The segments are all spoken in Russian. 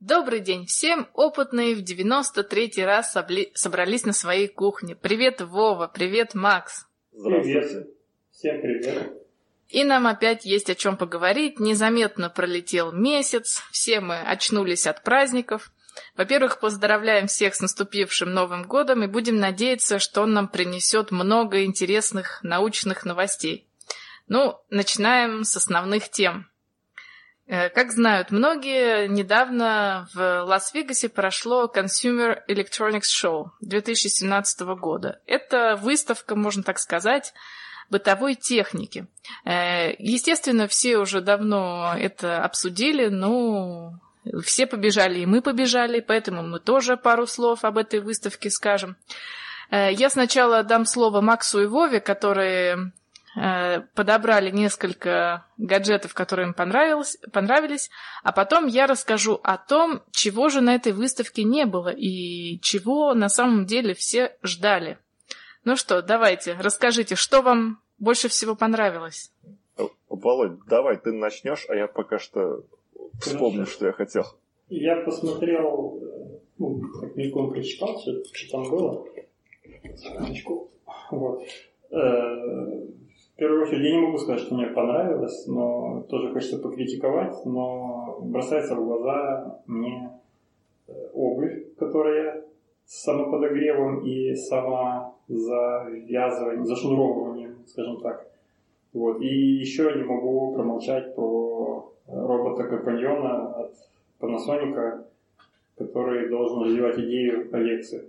Добрый день всем! Опытные в 93-й раз собли... собрались на своей кухне. Привет, Вова! Привет, Макс! Привет! Всем привет! И нам опять есть о чем поговорить. Незаметно пролетел месяц, все мы очнулись от праздников. Во-первых, поздравляем всех с наступившим Новым годом и будем надеяться, что он нам принесет много интересных научных новостей. Ну, начинаем с основных тем. Э, как знают многие, недавно в Лас-Вегасе прошло Consumer Electronics Show 2017 года. Это выставка, можно так сказать, бытовой техники. Э, естественно, все уже давно это обсудили, но все побежали, и мы побежали, поэтому мы тоже пару слов об этой выставке скажем. Э, я сначала дам слово Максу и Вове, которые подобрали несколько гаджетов, которые им понравилось, понравились, а потом я расскажу о том, чего же на этой выставке не было и чего на самом деле все ждали. Ну что, давайте, расскажите, что вам больше всего понравилось? Володь, давай ты начнешь, а я пока что вспомню, Хорошо. что я хотел. Я посмотрел, ну, как мельком прочитал, что, что там было. Секундочку. Вот. Э, в первую очередь, я не могу сказать, что мне понравилось, но тоже хочется покритиковать, но бросается в глаза мне э, обувь, которая с самоподогревом и самозавязыванием, зашнуровыванием, скажем так. Вот. И еще не могу промолчать про робота-компаньона от Panasonic, который должен развивать идею Алексы.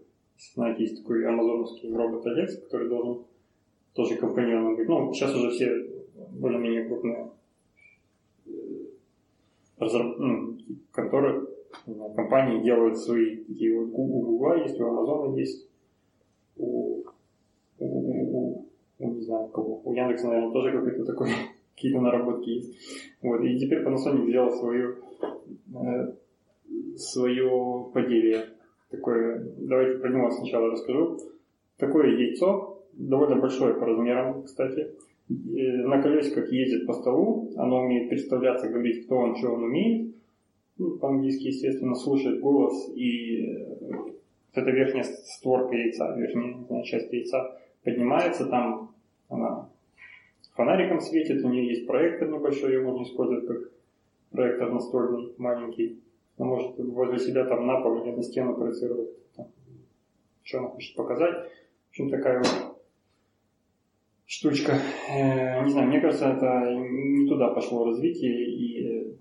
Знаете, есть такой амазоновский робот Алекс, который должен тоже компаньоном быть. Ну, сейчас уже все более-менее крупные э, разраб... ну, конторы, компании делают свои такие вот у Google есть, у Amazon есть, у, у, у, у, не знаю, кого, у Яндекса, наверное, тоже какой-то такой, какие-то наработки есть. Вот, и теперь Panasonic сделал свою, э, свое поделие. Такое, давайте про него сначала расскажу. Такое яйцо, довольно большое по размерам, кстати. На колесиках ездит по столу, оно умеет представляться, говорить, кто он, что он умеет. Ну, по-английски, естественно, слушает голос, и вот эта верхняя створка яйца, верхняя часть яйца поднимается, там она фонариком светит, у нее есть проектор небольшой, ее можно использовать как проектор настольный, маленький. Она может возле себя там на пол или на стену проецировать, там, что она хочет показать. В общем, такая вот штучка. Э, не знаю, мне кажется, это не туда пошло развитие, и э,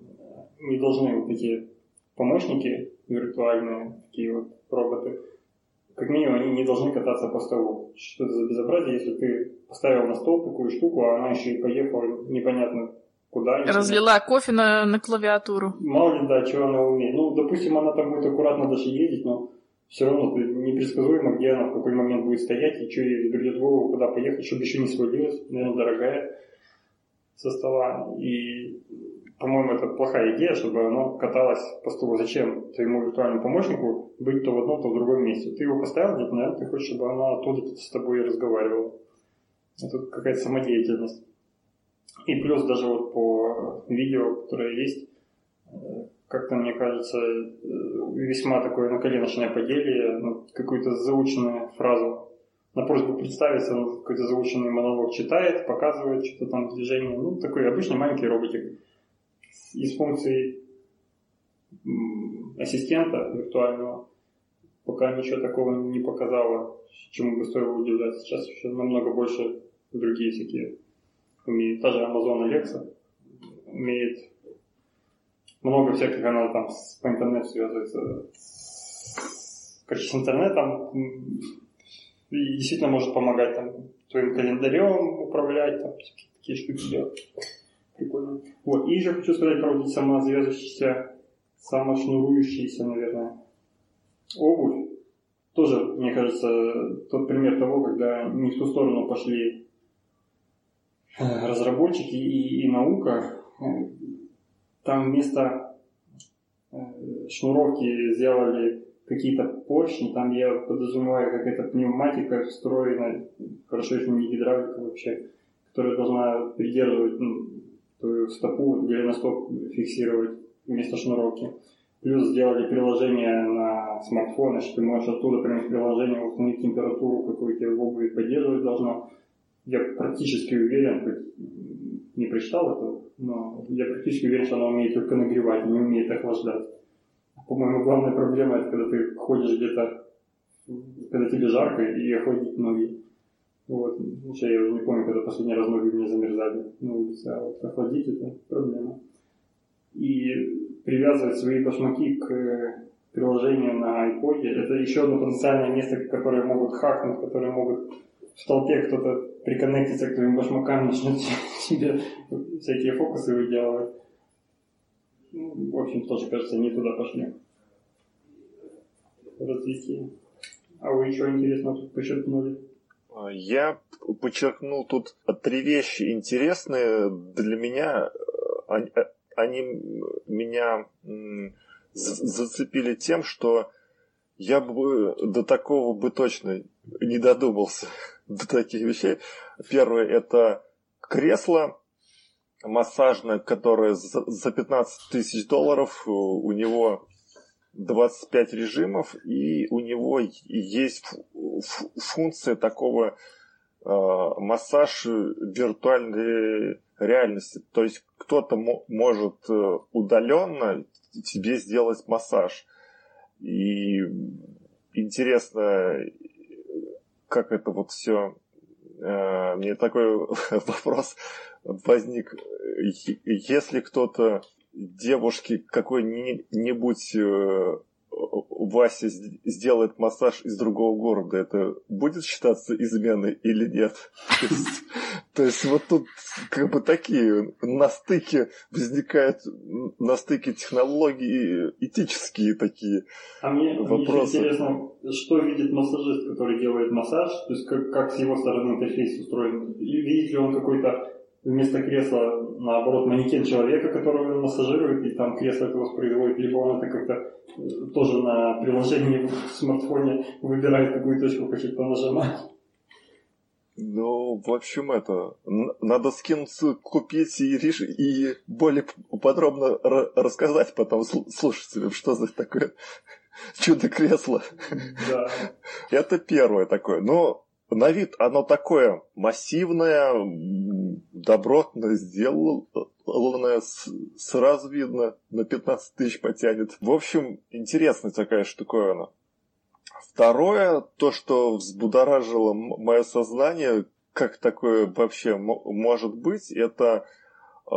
не должны вот эти помощники виртуальные, такие вот роботы, как минимум они не должны кататься по столу. Что это за безобразие, если ты поставил на стол такую штуку, а она еще и поехала непонятно куда. Разлила кофе на, на клавиатуру. Мало ли, да, что она умеет. Ну, допустим, она там будет аккуратно даже ездить, но все равно непредсказуемо, где она в какой момент будет стоять, и что ей придет голову, куда поехать, чтобы еще не свалилась, наверное, дорогая со стола. И, по-моему, это плохая идея, чтобы оно каталось по столу. Зачем твоему виртуальному помощнику быть то в одном, то в другом месте? Ты его поставил где-то, наверное, ты хочешь, чтобы оно оттуда с тобой разговаривало. Это какая-то самодеятельность. И плюс даже вот по видео, которое есть, э, как-то, мне кажется, э, весьма такое наколеночное поделие, ну, какую-то заученную фразу. На просьбу представиться, он какой-то заученный монолог читает, показывает что-то там движение. Ну, такой обычный маленький роботик. Из функций ассистента виртуального пока ничего такого не показало, чему бы стоило удивляться. Сейчас еще намного больше другие всякие умеют. Та же Amazon Alexa умеет много всяких, она там по интернету связывается с, короче, с интернетом и действительно может помогать там твоим календарем управлять, там такие штуки делать. Прикольно. Вот. И еще хочу сказать про вот самозавязывающиеся, самошнурующиеся, наверное, обувь. Тоже, мне кажется, тот пример того, когда не в ту сторону пошли э, разработчики и, и наука, там вместо э, шнуровки сделали какие-то поршни, там я подразумеваю какая-то пневматика встроена, хорошо если не гидравлика вообще, которая должна придерживать ну, твою стопу, голеностоп фиксировать вместо шнуровки. Плюс сделали приложение на смартфон, что ты можешь оттуда прям приложение установить температуру, какую тебе в обуви поддерживать должно. Я практически уверен, хоть не прочитал это, но я практически уверен, что она умеет только нагревать, не умеет охлаждать. По-моему, главная проблема это когда ты ходишь где-то, когда тебе жарко и охладить ноги. Вот. Вообще, я уже не помню, когда последний раз ноги мне замерзали на улице, а вот охладить это проблема. И привязывать свои башмаки к приложению на iPod, это еще одно потенциальное место, которое могут хакнуть, которые могут в толпе кто-то приконнектиться к твоим башмакам, начнет себе всякие фокусы выделывать. Ну, в общем, тоже, кажется, не туда пошли. Развитие. А вы еще интересно тут подчеркнули? Я подчеркнул тут три вещи интересные для меня. Они, они меня зацепили тем, что я бы до такого бы точно не додумался, до таких вещей. Первое – это кресло массажное, которое за 15 тысяч долларов, у него 25 режимов, и у него есть функция такого э, массаж виртуальной реальности. То есть кто-то может э, удаленно тебе сделать массаж. И интересно, как это вот все... Э, мне такой вопрос возник. Если кто-то девушке какой-нибудь э, Вася сделает массаж из другого города, это будет считаться изменой или нет? То есть, вот тут как бы такие на стыке возникают на стыке технологии этические такие а мне, вопросы. Мне интересно, что видит массажист, который делает массаж, то есть как, как с его стороны интерфейс устроен, видит ли он какой-то вместо кресла, наоборот, манекен человека, которого он массажирует, и там кресло это воспроизводит, либо он это как-то э, тоже на приложении в смартфоне выбирает, какую точку хочет понажимать. Ну, в общем, это надо скинуться, купить и, реш... и более подробно рассказать потом слушателям, что за такое чудо-кресло. Да. Это первое такое. Но на вид оно такое массивное, добротно сделанное, сразу видно, на 15 тысяч потянет. В общем, интересная такая штуковина. Второе, то, что взбудоражило мое сознание, как такое вообще может быть, это э,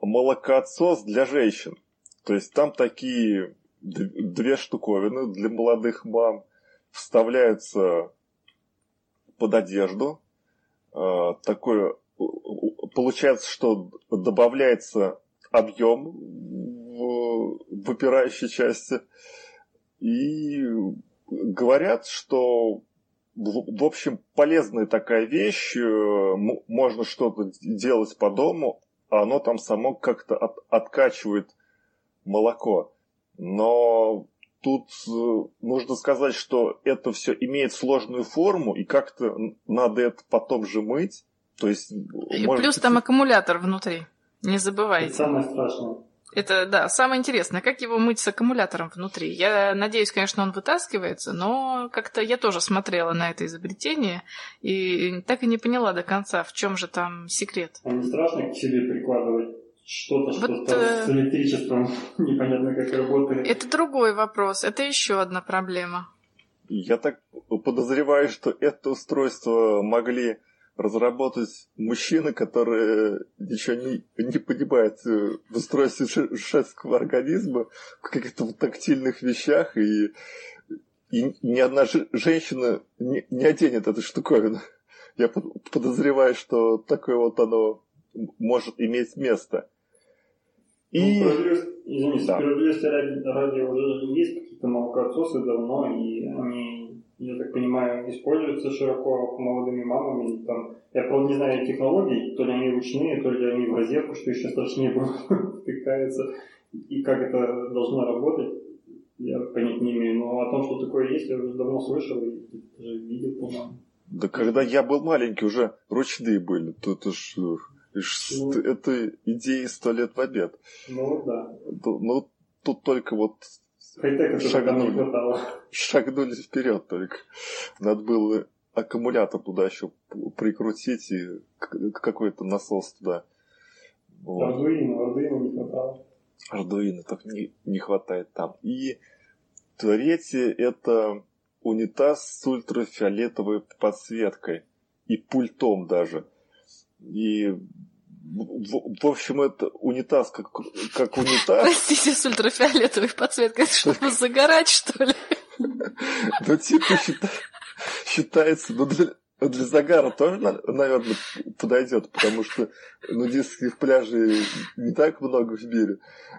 молокоотсос для женщин. То есть там такие две штуковины для молодых мам вставляются под одежду. А, такое получается, что добавляется объем в выпирающей части. И говорят, что в общем, полезная такая вещь, э, можно что-то делать по дому, а оно там само как-то от, откачивает молоко. Но тут э, нужно сказать, что это все имеет сложную форму, и как-то надо это потом же мыть. То есть, и может... Плюс там аккумулятор внутри. Не забывайте. Это самое страшное. Это, да, самое интересное, как его мыть с аккумулятором внутри. Я надеюсь, конечно, он вытаскивается, но как-то я тоже смотрела на это изобретение и так и не поняла до конца, в чем же там секрет. А не страшно к себе прикладывать что-то, вот, что-то э... с электричеством непонятно как работает. Это другой вопрос, это еще одна проблема. Я так подозреваю, что это устройство могли разработать мужчины, которые ничего не, не понимают в устройстве женского организма, в каких-то вот тактильных вещах, и, и ни одна женщина не, не оденет эту штуковину. Я подозреваю, что такое вот оно может иметь место. И... Ну, извините, да. справедливости ради, ради уже есть какие-то молокоотсосы давно, и они, я так понимаю, используются широко молодыми мамами. Там, я, правда, не знаю технологий, то ли они ручные, то ли они в розетку, что еще страшнее втыкается. И как это должно работать, я понять не имею. Но о том, что такое есть, я уже давно слышал и даже видел, по-моему. Да когда я был маленький, уже ручные были. Тут уж ну, это идеи сто лет в обед. Ну, да. Ну, тут только вот шагнули, шагнули вперед только. Надо было аккумулятор туда еще прикрутить и какой-то насос туда. Вот. Ардуино, Ардуино не хватало. Ардуино так не, не хватает там. И третье это унитаз с ультрафиолетовой подсветкой и пультом даже. И в, в общем, это унитаз как, как унитаз. Простите, с ультрафиолетовой подсветкой, чтобы загорать, что ли? Ну, типа, считается, ну, для, для загара тоже, наверное, подойдет, потому что нудистских пляжей не так много в мире.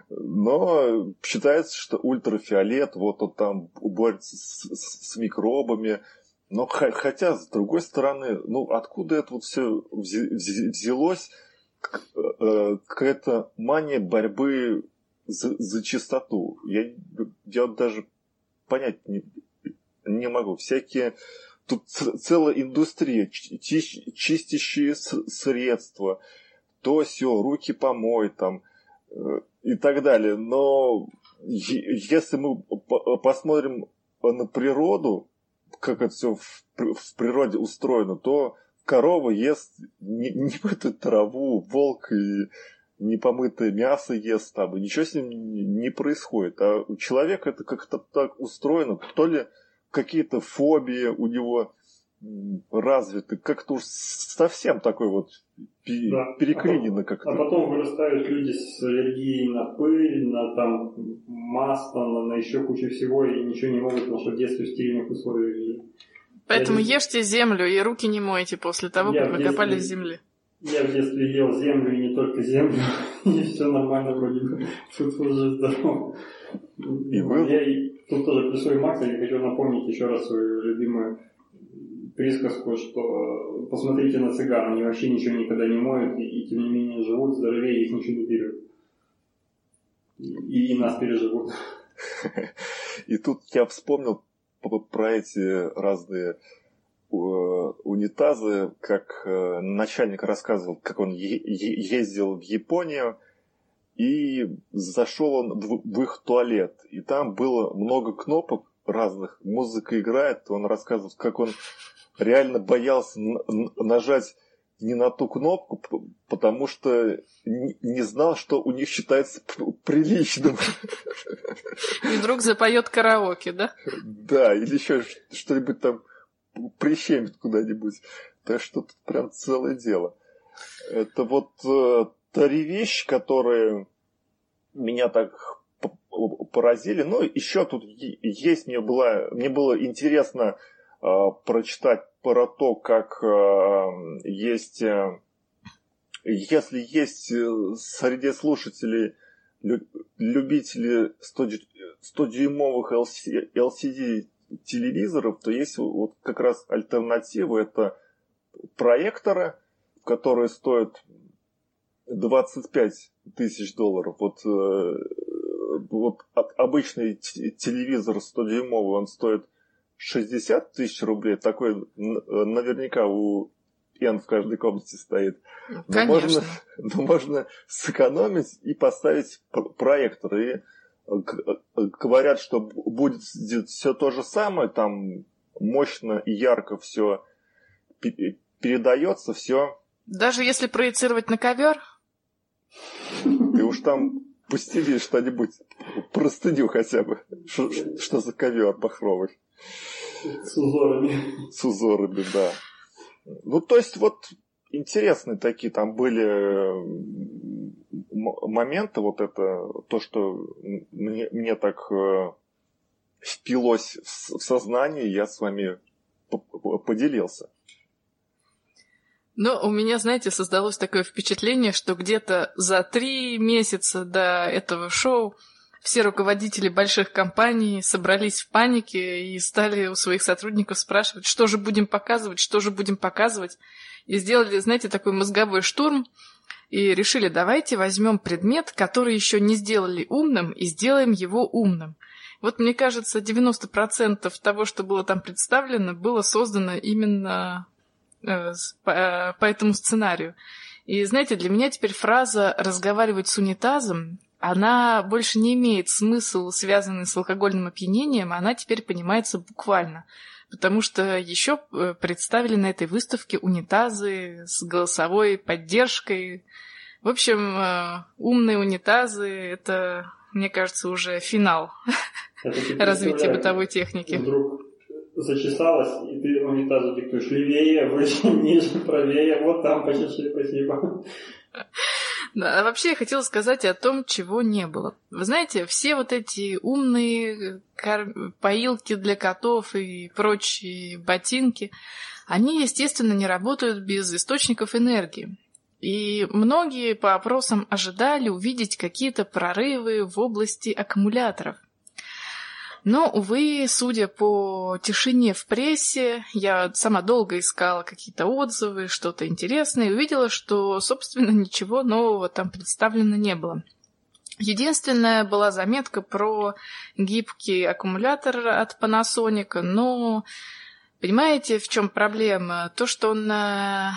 Но считается, что ультрафиолет, вот он там борется с, с, с микробами. Но хотя, с другой стороны, ну откуда это вот все взялось? Э, какая-то мания борьбы за, за чистоту. Я, я даже понять не, не могу. Всякие тут целая индустрия, чистящие средства, то все, руки помой там э, и так далее. Но если мы посмотрим на природу, как это все в природе устроено, то корова ест немытую траву, волк и непомытое мясо ест там, и ничего с ним не происходит. А у человека это как-то так устроено, то ли какие-то фобии у него развиты, как-то уж совсем такой вот да. переклинено а как-то. А потом вырастают люди с аллергией на пыль, на там масло, на, на еще кучу всего, и ничего не могут, потому что в детстве в стерильных условиях жили. Поэтому я ешьте землю и руки не мойте после того, как вы копали в земле. Я в детстве ел землю и не только землю, и все нормально вроде бы. Тут уже здорово. И вы... Я тут тоже плюсую Макса, я хочу напомнить еще раз свою любимую присказку, что посмотрите на цыган, они вообще ничего никогда не моют, и, и тем не менее живут здоровее, их ничего не берет. И, и нас переживут. И тут я вспомнил про эти разные унитазы, как э, начальник рассказывал, как он ездил в Японию, и зашел он в их туалет, и там было много кнопок разных, музыка играет, он рассказывал, как он реально боялся нажать не на ту кнопку, потому что не знал, что у них считается приличным. И вдруг запоет караоке, да? Да, или еще что-нибудь там прищемит куда-нибудь. Так что тут прям целое дело. Это вот э, три вещи, которые меня так поразили. Ну, еще тут есть, мне было, мне было интересно э, прочитать про то, как э, есть, э, если есть э, среди слушателей любители 100-дюймовых LCD телевизоров, то есть вот как раз альтернатива. Это проекторы, которые стоят 25 тысяч долларов. Вот, вот обычный телевизор 100-дюймовый, он стоит 60 тысяч рублей. Такой наверняка у Н в каждой комнате стоит. Но Конечно. можно, но можно сэкономить и поставить проектор. И говорят, что будет все то же самое, там мощно и ярко все передается, все. Даже если проецировать на ковер? Ты уж там постели что-нибудь, простыню хотя бы. Что, что за ковер махровый? С узорами. С узорами, да. Ну, то есть, вот интересные такие там были моменты, вот это, то, что мне, мне так э, впилось в сознание, я с вами поделился. Но у меня, знаете, создалось такое впечатление, что где-то за три месяца до этого шоу все руководители больших компаний собрались в панике и стали у своих сотрудников спрашивать, что же будем показывать, что же будем показывать. И сделали, знаете, такой мозговой штурм и решили, давайте возьмем предмет, который еще не сделали умным, и сделаем его умным. Вот мне кажется, 90% того, что было там представлено, было создано именно э, э, по этому сценарию. И знаете, для меня теперь фраза «разговаривать с унитазом» она больше не имеет смысл, связанный с алкогольным опьянением, она теперь понимается буквально. Потому что еще э, представили на этой выставке унитазы с голосовой поддержкой. В общем, э, умные унитазы — это, мне кажется, уже финал развития бытовой техники. Вдруг зачесалась, и ты унитазу диктуешь левее, выше, ниже, правее, вот там почеши, спасибо. А вообще я хотела сказать о том, чего не было. Вы знаете, все вот эти умные кор... поилки для котов и прочие ботинки, они, естественно, не работают без источников энергии. И многие по опросам ожидали увидеть какие-то прорывы в области аккумуляторов. Но, увы, судя по тишине в прессе, я сама долго искала какие-то отзывы, что-то интересное, и увидела, что, собственно, ничего нового там представлено не было. Единственная была заметка про гибкий аккумулятор от Panasonic, но понимаете, в чем проблема? То, что он, э,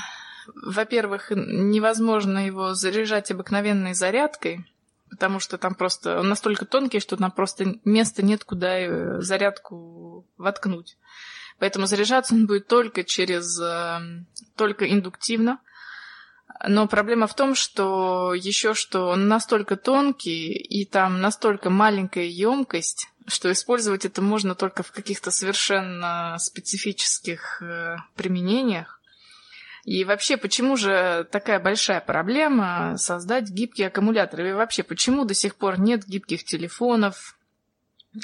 во-первых, невозможно его заряжать обыкновенной зарядкой, потому что там просто он настолько тонкий, что там просто места нет, куда э, зарядку воткнуть. Поэтому заряжаться он будет только через, э, только индуктивно. Но проблема в том, что еще что он настолько тонкий и там настолько маленькая емкость, что использовать это можно только в каких-то совершенно специфических э, применениях. И вообще, почему же такая большая проблема создать гибкие аккумуляторы? И вообще, почему до сих пор нет гибких телефонов,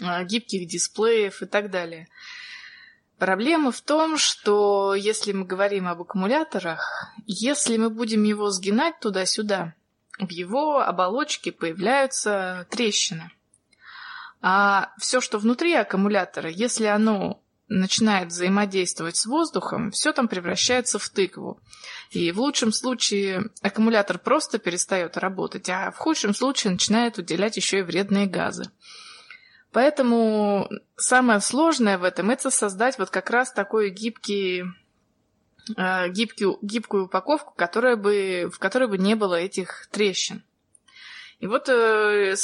а, гибких дисплеев и так далее? Проблема в том, что если мы говорим об аккумуляторах, если мы будем его сгинать туда-сюда, в его оболочке появляются трещины. А все, что внутри аккумулятора, если оно начинает взаимодействовать с воздухом, все там превращается в тыкву. И в лучшем случае аккумулятор просто перестает работать, а в худшем случае начинает выделять еще и вредные газы. Поэтому самое сложное в этом это создать вот как раз такой гибкий, э, гибкий, гибкую упаковку, которая бы, в которой бы не было этих трещин. И вот э,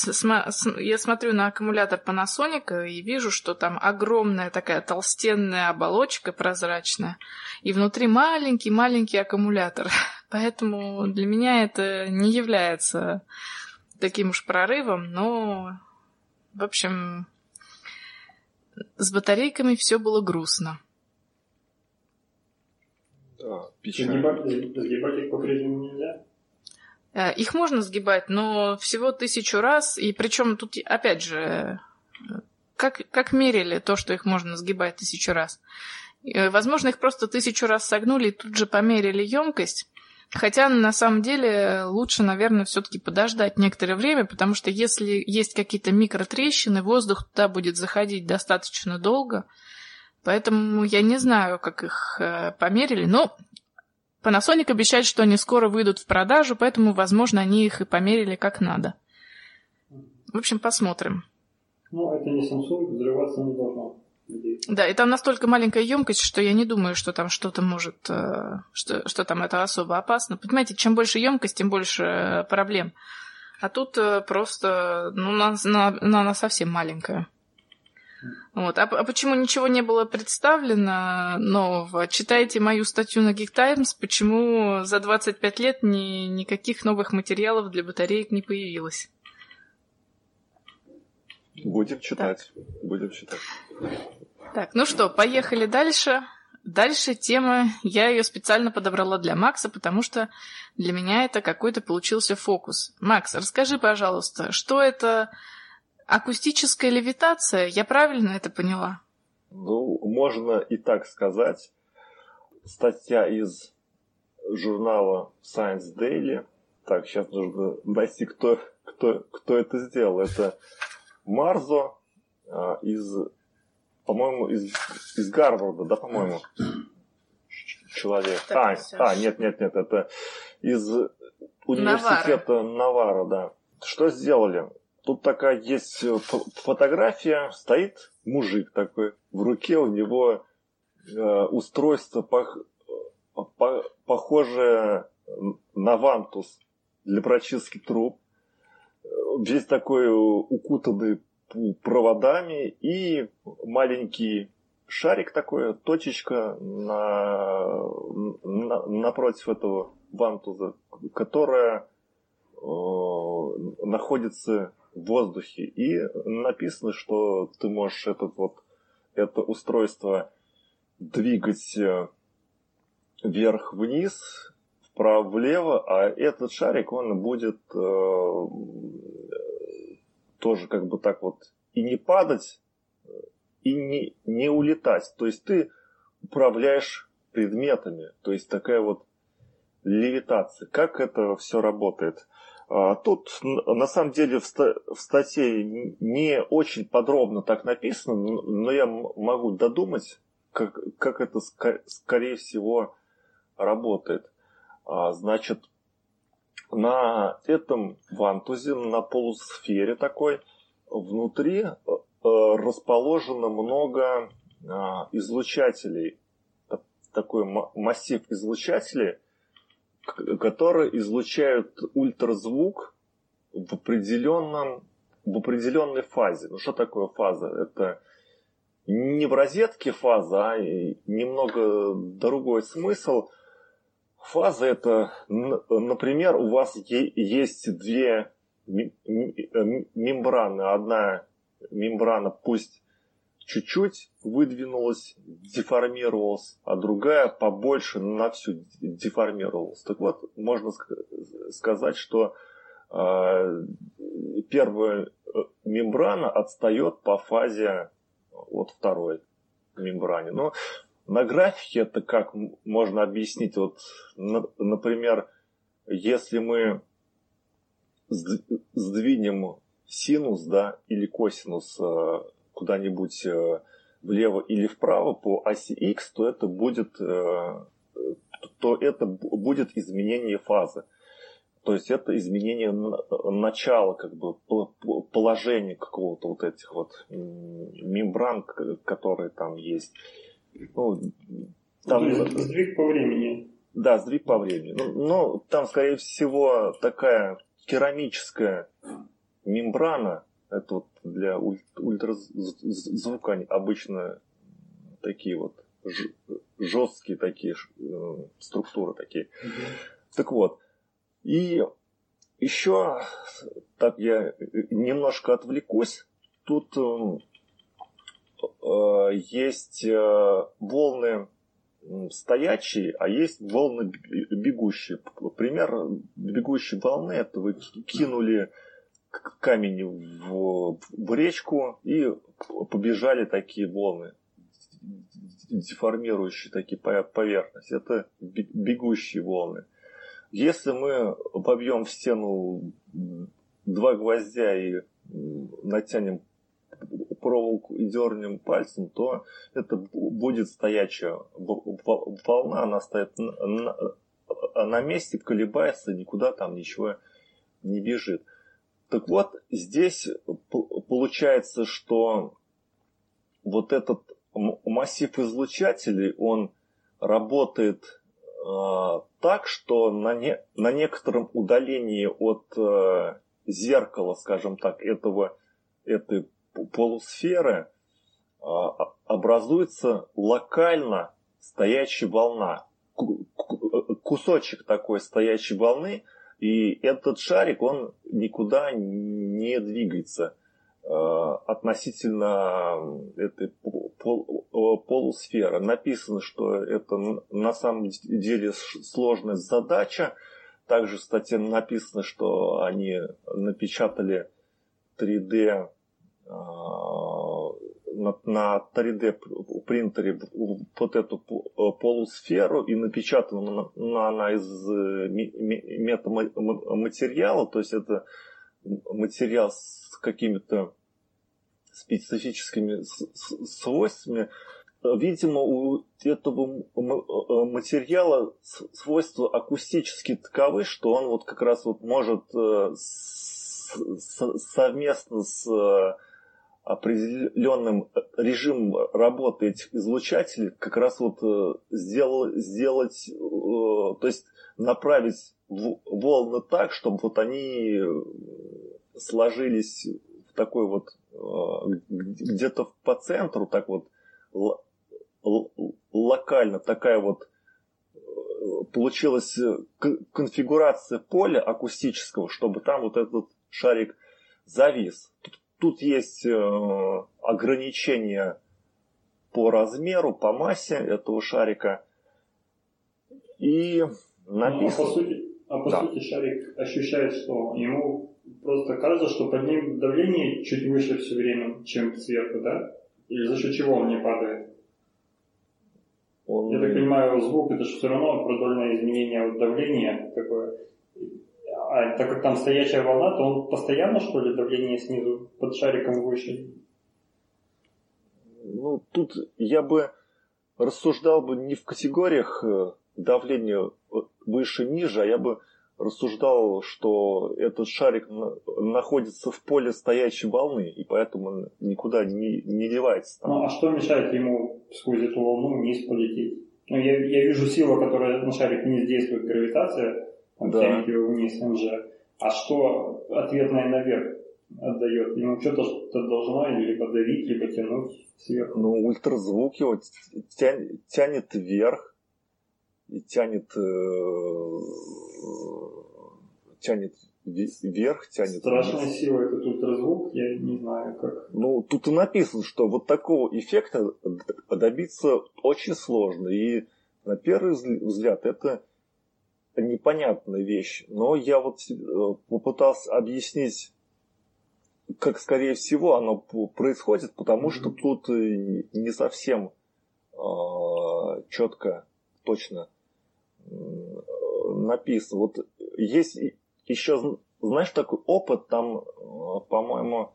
я смотрю на аккумулятор Panasonic и вижу, что там огромная такая толстенная оболочка прозрачная, и внутри маленький-маленький аккумулятор. Поэтому для меня это не является таким уж прорывом, но, в общем, с батарейками все было грустно. Да, печально. Сгибать их по-прежнему нельзя? Э, их можно сгибать, но всего тысячу раз, и причем тут, опять же, как, как мерили то, что их можно сгибать тысячу раз? Э, возможно, их просто тысячу раз согнули и тут же померили емкость. Хотя на самом деле лучше, наверное, все-таки подождать некоторое время, потому что если есть какие-то микротрещины, воздух туда будет заходить достаточно долго. Поэтому я не знаю, как их э, померили, но Panasonic обещает, что они скоро выйдут в продажу, поэтому, возможно, они их и померили как надо. В общем, посмотрим. Ну, это не Samsung, взрываться не должно. Да, и там настолько маленькая емкость, что я не думаю, что там что-то может, э, что, что там это особо опасно. Понимаете, чем больше емкость, тем больше э, проблем. А тут э, просто, ну, она, она, она совсем маленькая. Вот. А, а почему ничего не было представлено нового? Читайте мою статью на Geek Times, почему за 25 лет ни, никаких новых материалов для батареек не появилось. Будем читать. Так. Будем читать. Так, ну что, поехали дальше. Дальше тема, я ее специально подобрала для Макса, потому что для меня это какой-то получился фокус. Макс, расскажи, пожалуйста, что это Акустическая левитация, я правильно это поняла? Ну, можно и так сказать. Статья из журнала Science Daily. Так, сейчас нужно найти, кто, кто, кто это сделал. Это Марзо а, из, по-моему, из, из Гарварда, да, по-моему, человек. Так, а, а, нет, нет, нет, это из университета Навара, Навара да. Что сделали? Тут такая есть э, фотография, стоит мужик такой, в руке у него э, устройство пох, по, похожее на вантус для прочистки труб. весь такой укутанный проводами и маленький шарик такой, точечка на, на, напротив этого вантуза, которая э, находится в воздухе. И написано, что ты можешь этот вот, это устройство двигать э, вверх-вниз, вправо-влево, а этот шарик, он будет э, тоже как бы так вот и не падать, и не, не улетать. То есть ты управляешь предметами. То есть такая вот левитация. Как это все работает? А, тут на самом деле в, статье не очень подробно так написано, но я могу додумать, как, как это скорее всего работает. А, значит, на этом вантузе, на полусфере такой, внутри э, расположено много а, излучателей. Такой массив излучателей, которые излучают ультразвук в определенном в определенной фазе. Ну что такое фаза? Это не в розетке фаза, а немного другой смысл. Фаза это, например, у вас есть две мембраны. Одна мембрана пусть чуть-чуть выдвинулась, деформировалась, а другая побольше на всю деформировалась. Так вот, можно сказать, что э, первая э, мембрана отстает по фазе от второй мембране. Но на графике это как можно объяснить? Вот, например, если мы сдвинем синус, да, или косинус э, куда-нибудь э, влево или вправо по оси x, то это будет, э, то это будет изменение фазы. То есть это изменение начала, как бы положения какого-то вот этих вот мембран, которые там есть. Ну, там... Сдвиг по времени. Да, сдвиг по времени. Ну, ну, там, скорее всего, такая керамическая мембрана, это вот для ультразвука обычно такие вот жесткие такие э, структуры такие. Mm-hmm. Так вот, и еще, так я немножко отвлекусь, тут э, э есть э, волны стоячие, а есть волны бегущие. Пример бегущей волны это вы кинули камень в, в речку и побежали такие волны, деформирующие такие поверхности. Это бегущие волны. Если мы побьем в стену два гвоздя и натянем проволоку и дернем пальцем, то это будет стоячая волна, она стоит на, на месте, колебается, никуда там ничего не бежит. Так вот, здесь получается, что вот этот массив излучателей, он работает э, так, что на, не, на некотором удалении от э, зеркала, скажем так, этого, этой полусферы э, образуется локально стоящая волна. Кусочек такой стоящей волны – и этот шарик, он никуда не двигается э, относительно этой полусферы. Написано, что это на самом деле сложная задача. Также в статье написано, что они напечатали 3D на, на 3D принтере вот эту полусферу и напечатана она из э, метаматериала, то есть это материал с какими-то специфическими свойствами. Видимо, у этого материала свойства акустически таковы, что он вот как раз вот может э, совместно с определенным режимом работы этих излучателей как раз вот э, сделал, сделать, э, то есть направить волны так, чтобы вот они сложились в такой вот э, где-то по центру, так вот локально такая вот э, получилась конфигурация поля акустического, чтобы там вот этот шарик завис. Тут, есть ограничения по размеру, по массе этого шарика. И написано... Ну, а по сути, а по да. сути шарик ощущает, что ему просто кажется, что под ним давление чуть выше все время, чем сверху, да? Или за счет чего он не падает? Он... Я так понимаю, звук это же все равно продольное изменение давления такое. А так как там стоячая волна, то он постоянно, что ли, давление снизу под шариком выше? Ну, тут я бы рассуждал бы не в категориях э, давления выше-ниже, а я бы рассуждал, что этот шарик находится в поле стоячей волны, и поэтому он никуда не, не девается. Там. Ну, а что мешает ему сквозь эту волну вниз полететь? Ну, я, я вижу силу, которая на шарик вниз действует, гравитация, да. вниз, МЖ. А что ответное наверх отдает? Ему что-то что должно либо давить, либо тянуть сверху. Ну, ультразвук его тянет, тянет вверх, и тянет, э, тянет вверх, тянет Страшная вниз. сила этот ультразвук, я не знаю как. Ну, тут и написано, что вот такого эффекта добиться очень сложно. И на первый взгляд это непонятная вещь. Но я вот э, попытался объяснить, как скорее всего оно происходит, потому mm-hmm. что тут э, не совсем э, четко, точно написано. Вот есть еще, знаешь, такой опыт, там, по-моему,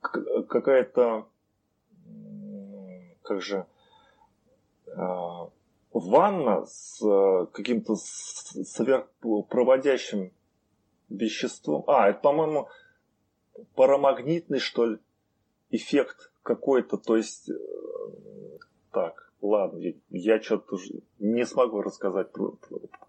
какая-то, как же, а, ванна с каким-то сверхпроводящим веществом. А, это, по-моему, парамагнитный, что ли, эффект какой-то. То есть, э, так, Ладно, я что-то не смогу рассказать про,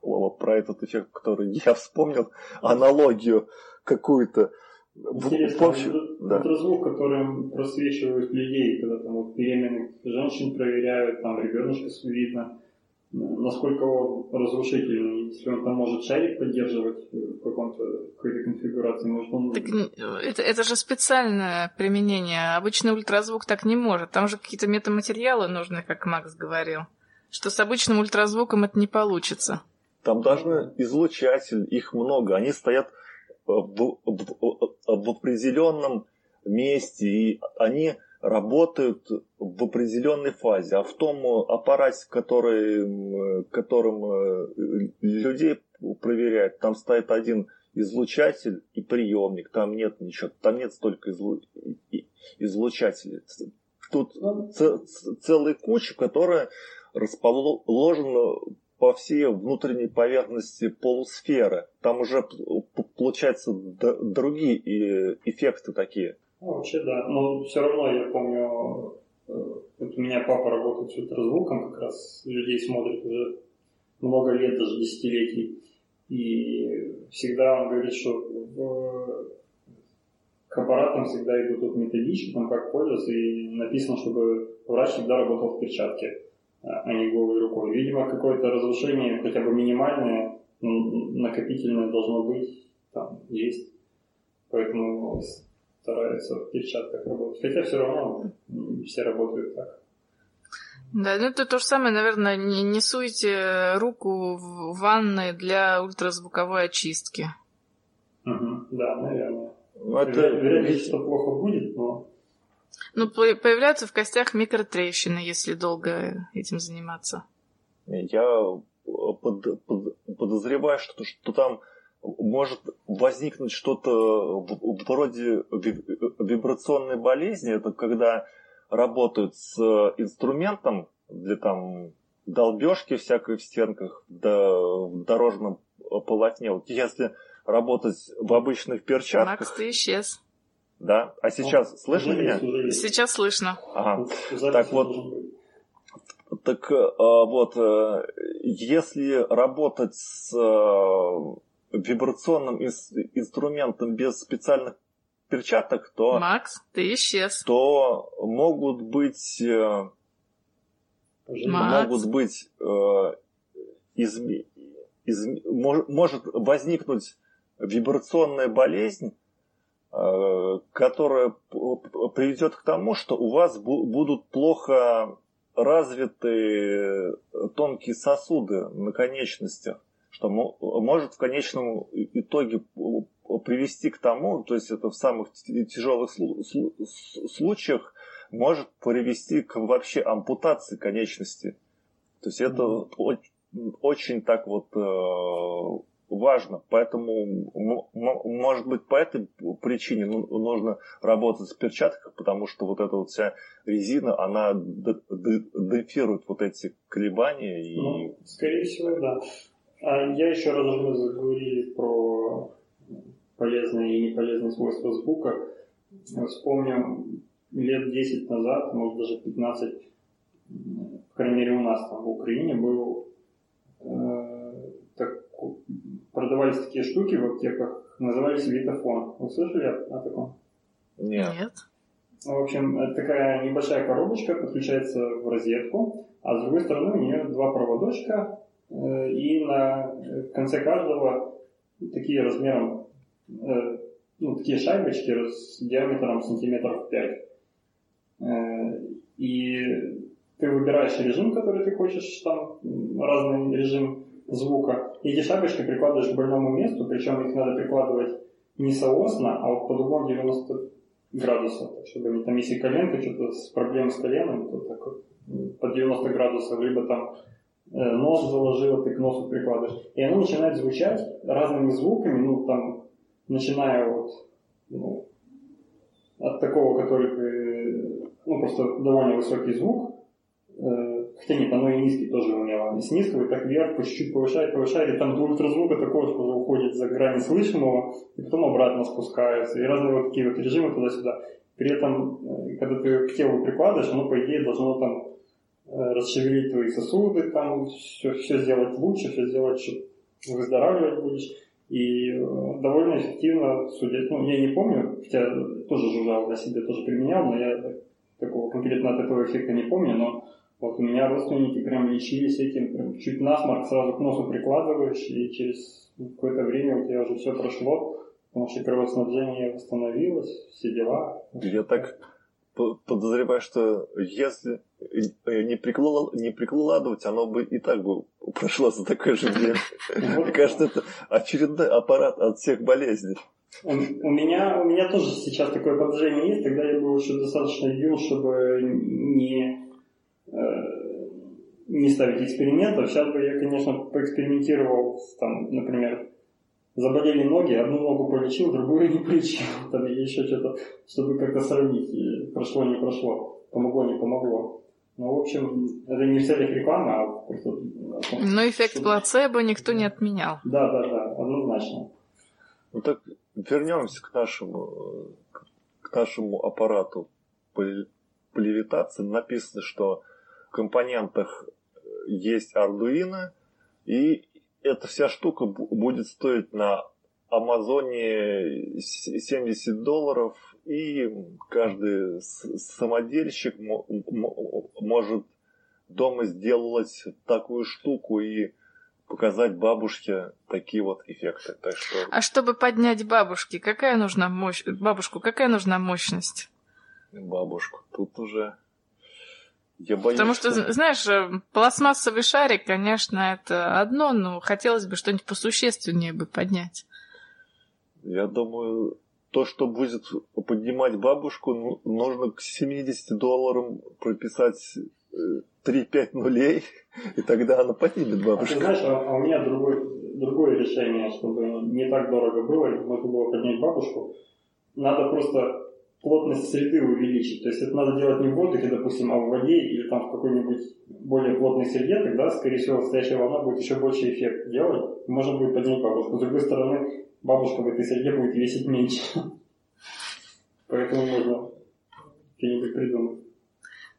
про, про этот эффект, который я вспомнил, аналогию какую-то. Интересно, общем, да. ультразвук, которым просвечивают людей, когда там вот беременных женщин проверяют, там ребеночка видно, насколько он разрушительный, если он там может шарик поддерживать в каком-то какой-то конфигурации, может он... Так, это, это же специальное применение. Обычный ультразвук так не может. Там же какие-то метаматериалы нужны, как Макс говорил. Что с обычным ультразвуком это не получится. Там даже излучатель, их много. Они стоят в, в, в определенном месте, и они работают в определенной фазе, а в том аппарате, который, которым э, людей проверяют, там стоит один излучатель и приемник, там нет ничего, там нет столько излу... излучателей. Тут целая куча, которая расположена по всей внутренней поверхности полусферы. Там уже получаются другие эффекты такие. Ну, вообще, да. Но все равно я помню, э, вот у меня папа работает с ультразвуком, как раз людей смотрит уже много лет, даже десятилетий. И всегда он говорит, что в... к аппаратам всегда идут вот методички, там как пользоваться, и написано, чтобы врач всегда работал в перчатке, а не голой рукой. Видимо, какое-то разрушение, хотя бы минимальное, накопительное должно быть, там есть. Поэтому стараются в перчатках работать. Хотя все равно все работают так. Да, ну это то же самое, наверное, не, не суйте руку в ванной для ультразвуковой очистки. Угу, да, наверное. Ну, это... Вероятно, что плохо будет, но... Ну, появляются в костях микротрещины, если долго этим заниматься. Я под, под, подозреваю, что, что там может возникнуть что-то вроде вибрационной болезни. Это когда работают с инструментом для там долбежки всякой в стенках, да, в дорожном полотне. Вот если работать в обычных перчатках... Макс, ты исчез. Да? А сейчас О, слышно меня? Сейчас слышно. Ага. Так вот, так а, вот, э, если работать с вибрационным инструментом без специальных перчаток, то... Макс, ты исчез. То могут быть... Э, Макс. Могут быть... Э, из, из, может возникнуть вибрационная болезнь, э, которая приведет к тому, что у вас будут плохо развиты тонкие сосуды на конечностях, что может в конечном итоге привести к тому, то есть это в самых тяжелых случаях может привести к вообще ампутации конечности. То есть это mm-hmm. очень так вот э, важно. Поэтому, может быть, по этой причине ну, нужно работать с перчаткой, потому что вот эта вот вся резина, она демпфирует вот эти колебания. И... Ну, скорее всего, да. А я еще раз мы заговорили про полезные и неполезные свойства звука. Вспомню, лет 10 назад, может даже 15, по крайней мере у нас там в Украине был э, так, продавались такие штуки в аптеках, назывались витофон. Вы слышали о, о таком? Нет. В общем, это такая небольшая коробочка, подключается в розетку, а с другой стороны у нее два проводочка, и на конце каждого такие размером, э, ну, такие шайбочки с диаметром сантиметров 5. Э, и ты выбираешь режим, который ты хочешь, там разный режим звука. И эти шапочки прикладываешь к больному месту, причем их надо прикладывать не соосно, а вот под углом 90 градусов. Чтобы они там, если коленка, что-то с проблем с коленом, то так вот под 90 градусов, либо там э, нос заложило, ты к носу прикладываешь. И оно начинает звучать разными звуками, ну там, начиная вот ну, от такого, который ну просто довольно высокий звук, э, Хотя нет, оно и низкий тоже умело. И с низкого так вверх по чуть-чуть повышает, повышает, и там до ультразвука такого, что уходит за грани слышимого, и потом обратно спускается. И разные вот такие вот режимы туда-сюда. При этом, э, когда ты к телу прикладываешь, оно, по идее, должно там расшевелить твои сосуды, там все, все сделать лучше, все сделать, чтобы выздоравливать будешь. И э, довольно эффективно судить. Ну, я не помню, хотя тоже жужжал для себя, тоже применял, но я такого конкретно от этого эффекта не помню, но вот у меня родственники прям лечились этим, прям чуть насморк сразу к носу прикладываешь, и через какое-то время у тебя уже все прошло, потому что кровоснабжение восстановилось, все дела. Я так подозреваю, что если не, приклад... не прикладывать, оно бы и так бы прошло за такое же время. Мне кажется, это очередной аппарат от всех болезней. У, меня, у меня тоже сейчас такое подозрение есть, тогда я был еще достаточно юн, чтобы не Э, не ставить экспериментов. Сейчас бы я, конечно, поэкспериментировал, там, например, заболели ноги, одну ногу полечил, другую не полечил, там, или еще что-то, чтобы как-то сравнить, и прошло, не прошло, помогло, не помогло. Ну, в общем, это не в целях рекламы, а просто... Но эффект чтобы... плацебо никто не отменял. Да, да, да, однозначно. Ну так вернемся к нашему, к нашему аппарату по, по левитации. Написано, что компонентах э, есть Arduino, и эта вся штука будет стоить на Амазоне 70 долларов, и каждый самодельщик может дома сделать такую штуку и показать бабушке такие вот эффекты. Так что... А чтобы поднять бабушки, какая нужна мощь... бабушку, какая нужна мощность? Бабушку. Тут уже я боюсь, Потому что, что, знаешь, э, пластмассовый шарик, конечно, это одно, но хотелось бы что-нибудь посущественнее бы поднять. Я думаю, то, что будет поднимать бабушку, ну, нужно к 70 долларам прописать 3-5 э, нулей, и тогда она поднимет бабушку. А ты знаешь, а, а у меня другое, другое решение, чтобы не так дорого было, можно было поднять бабушку. Надо просто плотность среды увеличить. То есть это надо делать не в воздухе, допустим, а в воде или там в какой-нибудь более плотной среде, тогда, скорее всего, стоящая волна будет еще больше эффект делать, можно будет поднять бабушку. С другой стороны, бабушка в этой среде будет весить меньше. Поэтому можно что-нибудь придумать.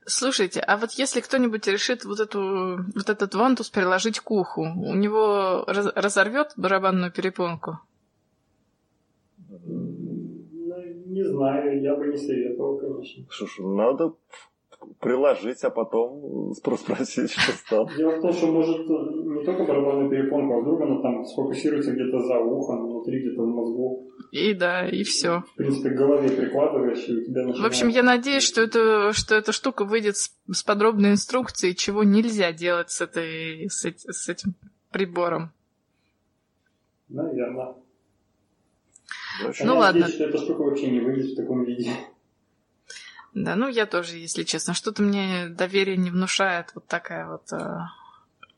Слушайте, а вот если кто-нибудь решит вот, эту, вот этот вантус приложить к уху, у него раз, разорвет барабанную перепонку? Ну, не знаю, я бы не советовал, конечно. Что ж, надо приложить, а потом спросить, что стало. Дело в том, что может не только барабанную перепонку, а вдруг она там сфокусируется где-то за ухом, внутри, где-то в мозгу. И да, и все. В принципе, к голове прикладываешь, и у тебя начинает... В общем, я надеюсь, что, это, что эта штука выйдет с, с подробной инструкцией, чего нельзя делать с, этой, с, с этим прибором. Наверное. Дальше. Ну я ладно. надеюсь, что эта штука вообще не выйдет в таком виде. Да, ну я тоже, если честно, что-то мне доверие не внушает вот такая вот э,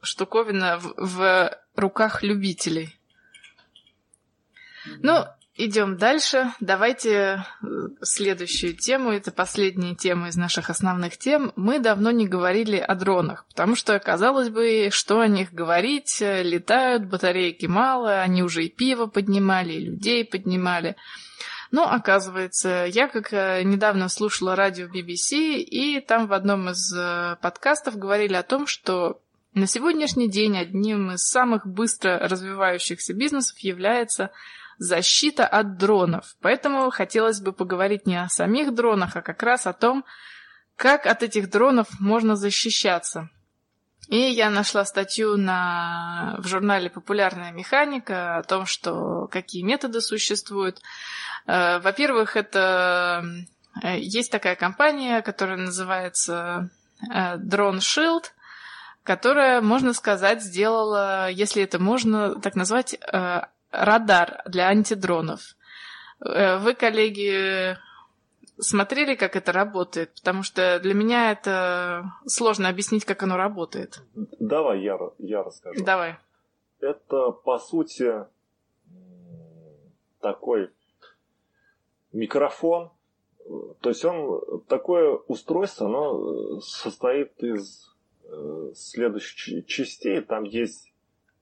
штуковина в, в руках любителей. Ну, идем дальше. Давайте э, следующую тему. Это последняя тема из наших основных тем. Мы давно не говорили о дронах, потому что, казалось бы, что о них говорить? Летают, батарейки мало, они уже и пиво поднимали, и людей поднимали. Но оказывается, я как э, недавно слушала радио BBC, и там в одном из э, подкастов говорили о том, что на сегодняшний день одним из самых быстро развивающихся бизнесов является защита от дронов. Поэтому хотелось бы поговорить не о самих дронах, а как раз о том, как от этих дронов можно защищаться. И я нашла статью на, в журнале «Популярная механика» о том, что какие методы существуют. Э, Во-первых, это э, есть такая компания, которая называется э, Drone Shield, которая, можно сказать, сделала, если это можно так назвать, радар для антидронов. Э, Вы, коллеги, смотрели, как это работает? Потому что для меня это сложно объяснить, как оно работает. Давай я, я расскажу. Давай. Это, по сути, такой микрофон. То есть он такое устройство, оно э, состоит из э, следующих частей. Там есть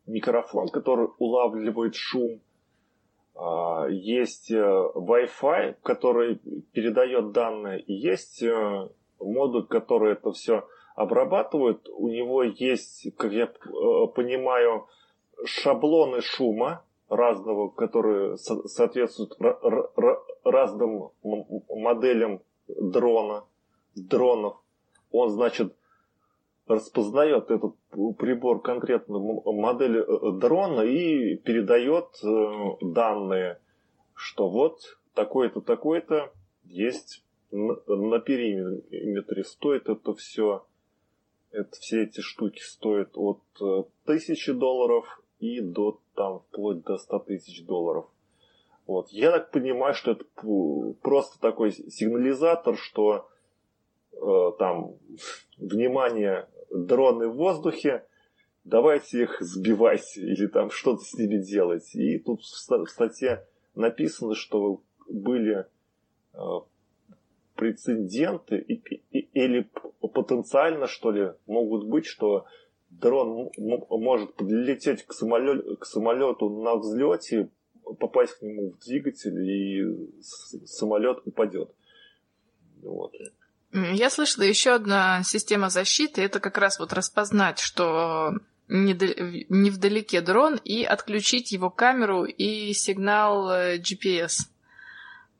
микрофон, который улавливает шум. А, Есть э, Wi-Fi, который передает данные. И есть э, модуль, который это все обрабатывает. У него есть, как я э, понимаю, шаблоны шума разного, которые со- соответствуют ра- ра- ра- разным моделям дрона, дронов. Он, значит, распознает этот прибор конкретно модель э, дрона и передает э, данные, что вот такой-то, такой-то есть на, периметре. Стоит это все, это, все эти штуки стоят от э, тысячи долларов и до там вплоть до 100 тысяч долларов. Вот. Я так понимаю, что это просто такой сигнализатор, что э, там внимание, дроны в воздухе, давайте их сбивайте или там что-то с ними делать. И тут в ста- в статье написано, что были э, прецеденты или потенциально, что ли, могут быть, что дрон может подлететь к самолету, к самолету на взлете, попасть к нему в двигатель, и самолет упадет. Вот. Я слышала еще одна система защиты. Это как раз вот распознать, что невдалеке дрон, и отключить его камеру и сигнал э, GPS.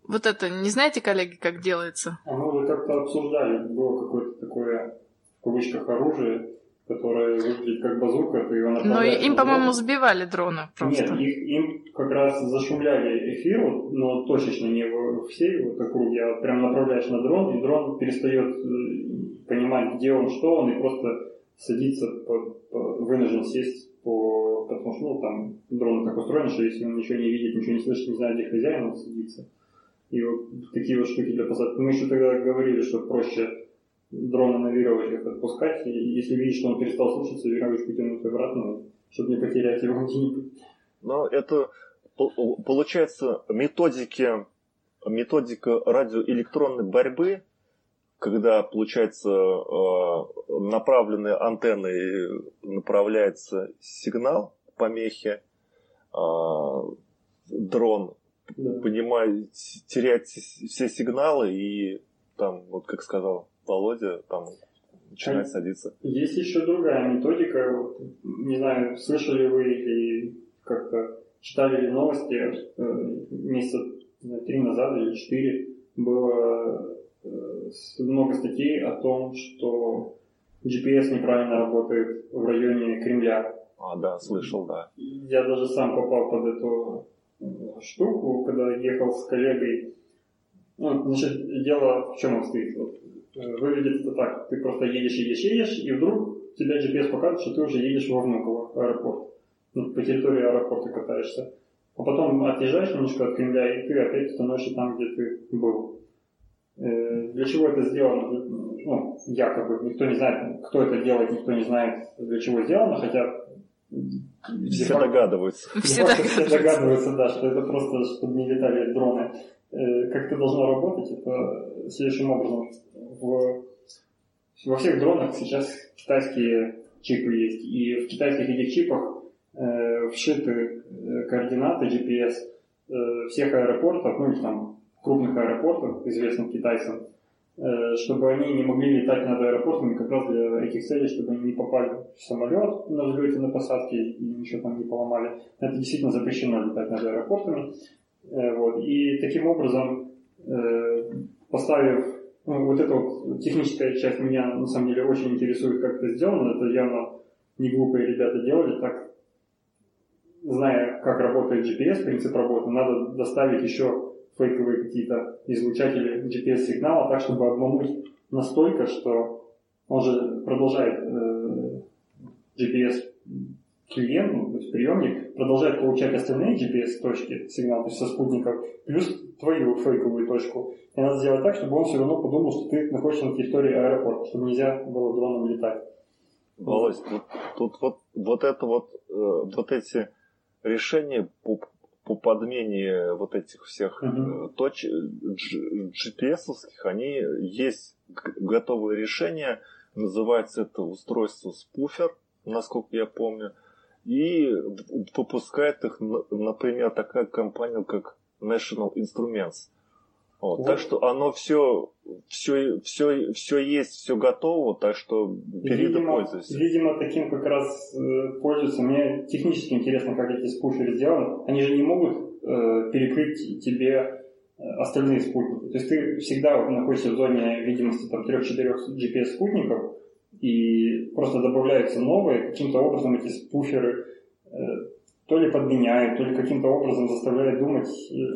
Вот это, не знаете, коллеги, как делается? А мы уже как-то обсуждали, было какое-то такое, в кавычках, оружие, которое выглядит как базука, ты его Но направляешь им, на по-моему, сбивали дрона просто. Нет, их, им как раз зашумляли эфир, но точечно не во всей вот округе, а прям направляешь на дрон, и дрон перестает понимать, где он, что он, и просто садится, по- по- вынужден сесть по... Потому что, ну, там дрон так устроен, что если он ничего не видит, ничего не слышит, не знает, где хозяин, он садится. И вот такие вот штуки для посадки. Мы еще тогда говорили, что проще дрона на веревочках отпускать, и если видишь, что он перестал слушаться, веревочку тянуть обратно, чтобы не потерять его. Но это по- получается методики, методика радиоэлектронной борьбы, когда, получается, э, направленной антенной направляется сигнал помехи, а дрон Да. понимает, теряет все сигналы и там, вот как сказал Володя там начинает садиться. Есть еще другая методика. Не знаю, слышали вы или как-то читали ли новости э, месяца три назад или четыре было э, много статей о том, что GPS неправильно работает в районе Кремля. А, да, слышал, да. Я даже сам попал под эту э, штуку, когда ехал с коллегой. Ну, значит, дело в чем он стоит. Вот, выглядит это так. Ты просто едешь, едешь, едешь, и вдруг тебя GPS показывает, что ты уже едешь во Внуково, аэропорт. Ну, по территории аэропорта катаешься. А потом отъезжаешь немножко от Кремля, и ты опять становишься там, где ты был. Э, для чего это сделано? Ну, якобы, никто не знает, кто это делает, никто не знает, для чего сделано, хотя все догадываются. Все, все догадываются, да, что это просто, чтобы не летали дроны. Э, как это должно работать, это следующим образом. В, во всех дронах сейчас китайские чипы есть, и в китайских этих чипах э, вшиты э, координаты GPS э, всех аэропортов, ну или там крупных аэропортов, известных китайцам, э, чтобы они не могли летать над аэропортами как раз для этих целей, чтобы они не попали в самолет на взлете, на посадке и ничего там не поломали. Это действительно запрещено летать над аэропортами. Э, вот. И таким образом, поставив ну, вот эта вот техническая часть меня на самом деле очень интересует, как это сделано. Это явно не глупые ребята делали так зная, как работает GPS, принцип работы, надо доставить еще фейковые какие-то излучатели GPS-сигнала, так, чтобы обмануть настолько, что он же продолжает э, GPS клиент, ну, то есть приемник, продолжает получать остальные GPS-точки сигнал, то есть со спутников, плюс твою фейковую точку. И надо сделать так, чтобы он все равно подумал, что ты находишься на территории аэропорта, чтобы нельзя было дроном летать. Володь, тут, тут вот, вот это вот, э, вот эти решения по, по подмене вот этих всех uh-huh. точ GPS-овских, они есть готовые решения. Называется это устройство спуфер, насколько я помню. И выпускает их, например, такая компания, как National Instruments. Вот, вот. Так что оно все, все, все, все есть, все готово, так что бери видимо, да пользуйся. Видимо, таким как раз э, пользуются. Мне технически интересно, как эти спуферы сделаны. Они же не могут э, перекрыть тебе э, остальные спутники. То есть ты всегда находишься в зоне видимости там 3-4 GPS спутников, и просто добавляются новые, каким-то образом эти спуферы э, то ли подменяет, то ли каким-то образом заставляет думать,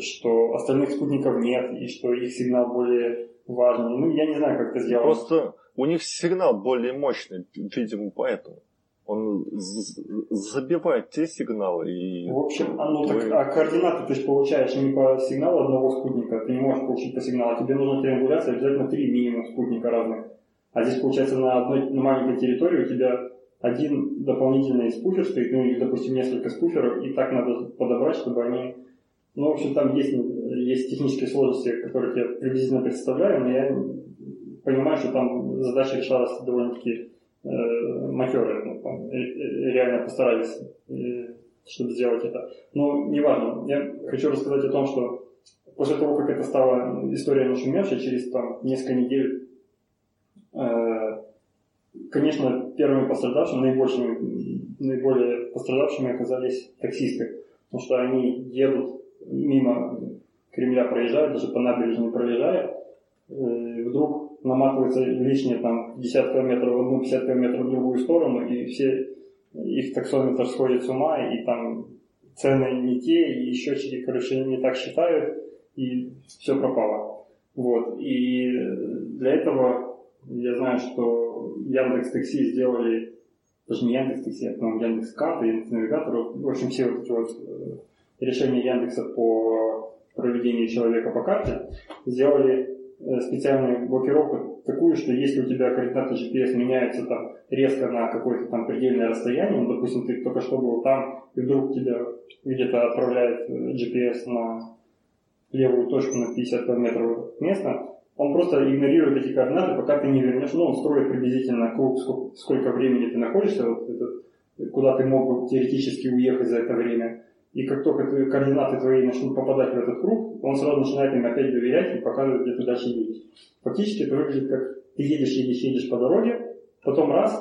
что остальных спутников нет, и что их сигнал более важный. Ну, я не знаю, как это сделано. Просто у них сигнал более мощный, видимо, поэтому. Он забивает те сигналы и... В общем, а, ну, так, а координаты ты же получаешь не по сигналу одного спутника, ты не можешь получить по сигналу, тебе нужно триангуляция обязательно три минимум спутника разных. А здесь, получается, на одной на маленькой территории у тебя один дополнительный спуфер стоит, ну или, допустим, несколько спуферов, и так надо подобрать, чтобы они... Ну, в общем, там есть, есть технические сложности, которых я приблизительно представляю, но я понимаю, что там задача решалась довольно-таки э, матерая, ну, там, реально постарались, э, чтобы сделать это. Но неважно, я хочу рассказать о том, что после того, как это стало история нашумевшей, через там несколько недель э, конечно, первыми пострадавшими, наибольшими, наиболее пострадавшими оказались таксисты, потому что они едут мимо Кремля, проезжают, даже по набережной проезжая, э, вдруг наматывается лишние там 50 километров в одну, 50 километров в другую сторону, и все их таксометр сходит с ума, и там цены не те, и счетчики, короче, не так считают, и все пропало. Вот. И для этого я знаю, что Яндекс Такси сделали, даже не Яндекс Такси, а по Яндекс Карты, Яндекс Навигатор, в общем, все вот эти вот э, решения Яндекса по проведению человека по карте сделали э, специальную блокировку такую, что если у тебя координаты GPS меняются там резко на какое-то там предельное расстояние, ну, допустим, ты только что был там, и вдруг тебя где-то отправляет э, GPS на левую точку на 50 километров места, он просто игнорирует эти координаты, пока ты не вернешь. Ну, он строит приблизительно круг, сколько, сколько времени ты находишься, вот этот, куда ты мог бы теоретически уехать за это время. И как только ты, координаты твои начнут попадать в этот круг, он сразу начинает им опять доверять и показывает, где ты дальше едешь. Фактически это выглядит как ты едешь, едешь, едешь по дороге, потом раз,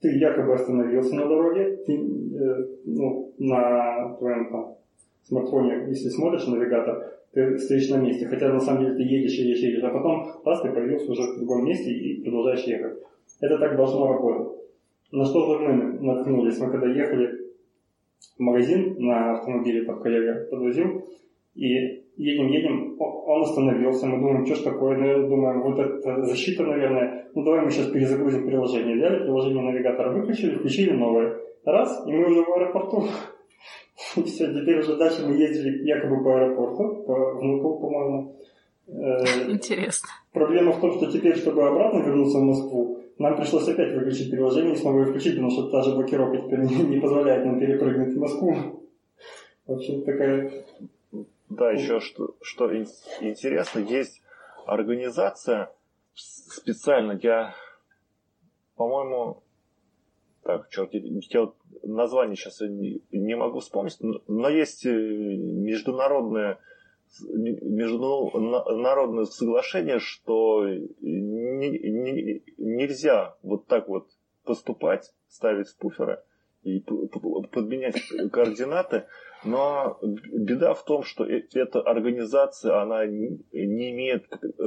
ты якобы остановился на дороге, ты, э, ну, на твоем там, смартфоне, если смотришь навигатор, ты стоишь на месте, хотя на самом деле ты едешь, едешь, едешь, а потом раз ты появился уже в другом месте и продолжаешь ехать. Это так должно работать. На что же мы наткнулись? Мы когда ехали в магазин на автомобиле, там коллега подвозил, и едем, едем, он остановился, мы думаем, что ж такое, наверное, думаем, вот это защита, наверное, ну давай мы сейчас перезагрузим приложение. Взяли приложение навигатора, выключили, включили новое. Раз, и мы уже в аэропорту. Все, теперь уже дальше мы ездили якобы по аэропорту, по Внукову, по-моему. Э, Интересно. Проблема в том, что теперь, чтобы обратно вернуться в Москву, нам пришлось опять выключить приложение и снова его включить, потому что та же блокировка теперь не, не позволяет нам перепрыгнуть в Москву. В общем, такая... Да, еще что, что интересно, есть организация специально для, по-моему, так, черт, я название сейчас не, могу вспомнить, но есть э, международное международное соглашение, что не, не, нельзя вот так вот поступать, ставить спуферы и подменять координаты, но беда в том, что э, эта организация, она не имеет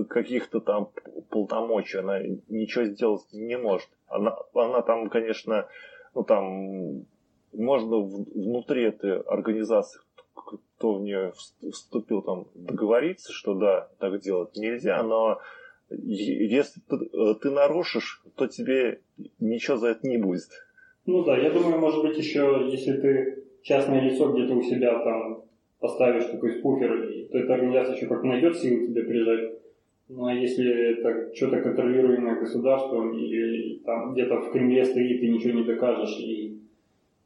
каких-то там полномочий, она ничего сделать не может. Она, она там, конечно, ну там можно внутри этой организации кто в нее вступил, там, договориться, что да, так делать нельзя, но если ты, э, ты нарушишь, то тебе ничего за это не будет. Ну да, я думаю, может быть, еще, если ты частное лицо где-то у себя там поставишь такой спуфер, то эта организация еще как найдет силы тебе прижать. Ну а если это что-то контролируемое государством, и там где-то в Кремле стоит, и ничего не докажешь, и